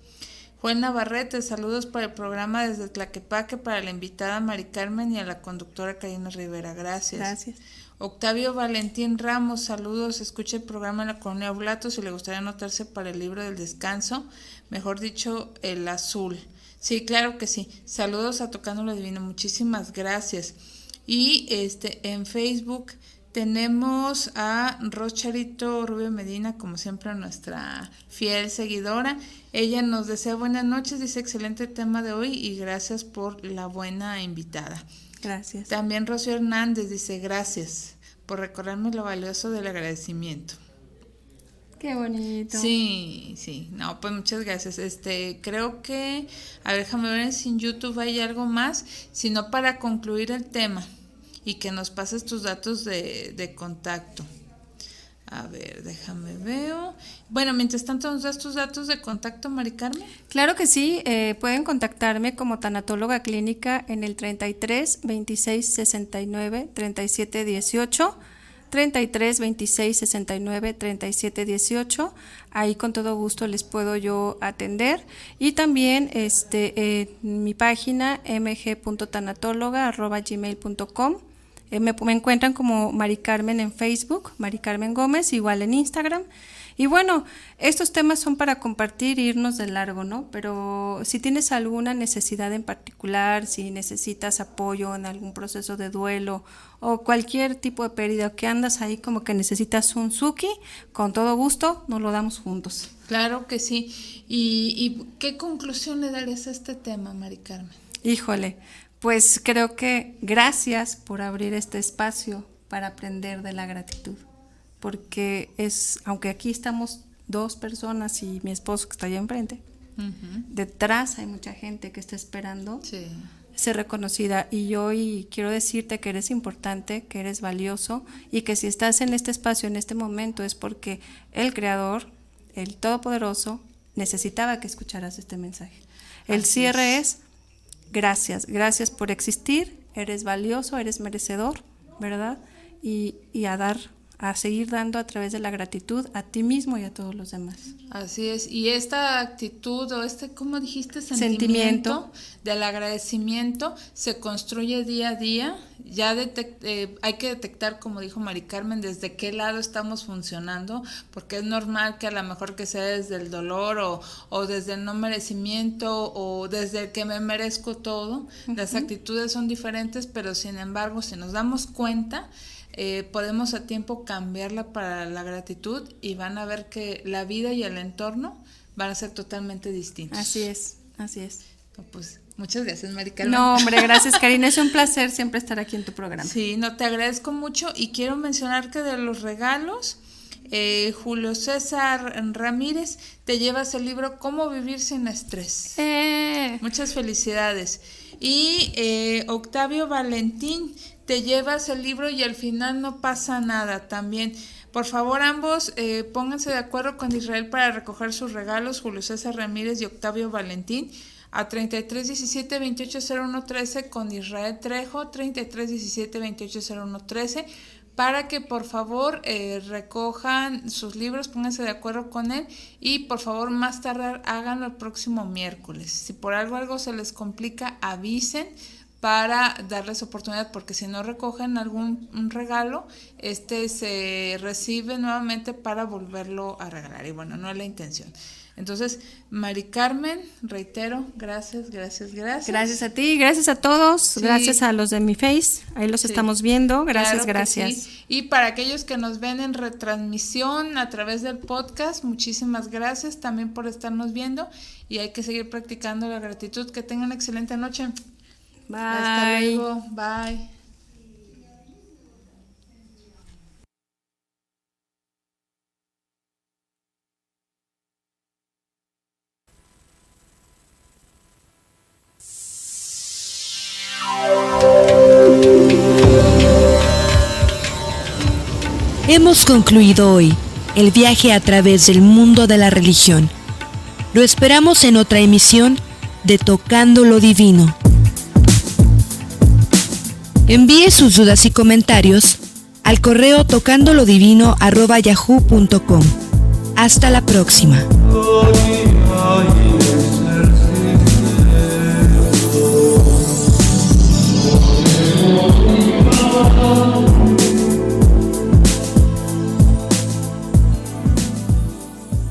Juan Navarrete, saludos para el programa desde Tlaquepaque para la invitada Mari Carmen y a la conductora Karina Rivera. Gracias. Gracias. Octavio Valentín Ramos, saludos. Escucha el programa en la Colonia Oblato si le gustaría anotarse para el libro del descanso, mejor dicho, el azul. Sí, claro que sí. Saludos a Tocando lo Divino. Muchísimas gracias. Y este en Facebook tenemos a Rocharito Rubio Medina, como siempre, nuestra fiel seguidora. Ella nos desea buenas noches, dice excelente tema de hoy y gracias por la buena invitada. Gracias. También Rocío Hernández dice gracias por recordarme lo valioso del agradecimiento. Qué bonito. Sí, sí. No, pues muchas gracias. Este, creo que, a ver, déjame ver si en YouTube hay algo más, sino para concluir el tema y que nos pases tus datos de, contacto. A ver, déjame veo. Bueno, mientras tanto, ¿nos das tus datos de contacto, Mari Carmen? Claro que sí. Eh, pueden contactarme como tanatóloga clínica en el 33 26 69 37 18. 33 26 69 37 18. Ahí con todo gusto les puedo yo atender. Y también este, mi página mg.tanatóloga.gmail.com eh, me, encuentran como Mari Carmen en Facebook, Mari Carmen Gómez, igual en Instagram. Y bueno, estos temas son para compartir e irnos de largo, ¿no? Pero si tienes alguna necesidad en particular, si necesitas apoyo en algún proceso de duelo o cualquier tipo de pérdida, que andas ahí como que necesitas un Suki, con todo gusto nos lo damos juntos. Claro que sí. ¿Y, y qué conclusión le darías a este tema, Mari Carmen? Híjole, pues creo que gracias por abrir este espacio para aprender de la gratitud, porque es, aunque aquí estamos dos personas y mi esposo que está allá enfrente, detrás hay mucha gente que está esperando ser reconocida. Y yo hoy quiero decirte que eres importante, que eres valioso y que si estás en este espacio en este momento es porque el Creador, el Todopoderoso, necesitaba que escucharas este mensaje. El cierre es gracias, gracias por existir, eres valioso, eres merecedor, ¿verdad? Y, a dar a seguir dando a través de la gratitud a ti mismo y a todos los demás. Así es, y esta actitud o este, ¿cómo dijiste? Sentimiento, del agradecimiento se construye día a día. Ya eh, hay que detectar, como dijo Mari Carmen, desde qué lado estamos funcionando, porque es normal que a lo mejor que sea desde el dolor o, o desde el no merecimiento o desde el que me merezco todo. Las actitudes son diferentes, pero sin embargo, si nos damos cuenta, eh, podemos a tiempo cambiarla para la gratitud y van a ver que la vida y el entorno van a ser totalmente distintos. Así es, así es. Pues muchas gracias, Marica. No, hombre, gracias, Karina. Es un placer siempre estar aquí en tu programa. Sí, no, te agradezco mucho y quiero mencionar que de los regalos, eh, Julio César Ramírez, te llevas el libro Cómo vivir sin estrés. Eh. Muchas felicidades. Y eh, Octavio Valentín, te llevas el libro y al final no pasa nada también. Por favor, ambos eh, pónganse de acuerdo con Israel para recoger sus regalos, Julio César Ramírez y Octavio Valentín, a 3317 280113 con Israel Trejo, 3317 280113 para que por favor eh, recojan sus libros, pónganse de acuerdo con él y por favor más tardar háganlo el próximo miércoles. Si por algo algo se les complica, avisen para darles oportunidad, porque si no recogen algún regalo, este se recibe nuevamente para volverlo a regalar. Y bueno, no es la intención. Entonces, Mari Carmen, reitero, gracias, gracias, gracias. Gracias a ti, gracias a todos, gracias a los de mi face, ahí los estamos viendo, gracias, gracias. Y para aquellos que nos ven en retransmisión a través del podcast, muchísimas gracias también por estarnos viendo y hay que seguir practicando la gratitud. Que tengan una excelente noche. Bye. Hasta luego. Bye. Hemos concluido hoy el viaje a través del mundo de la religión. Lo esperamos en otra emisión de Tocando lo Divino. Envíe sus dudas y comentarios al correo tocandolodivino.yahoo.com. Hasta la próxima.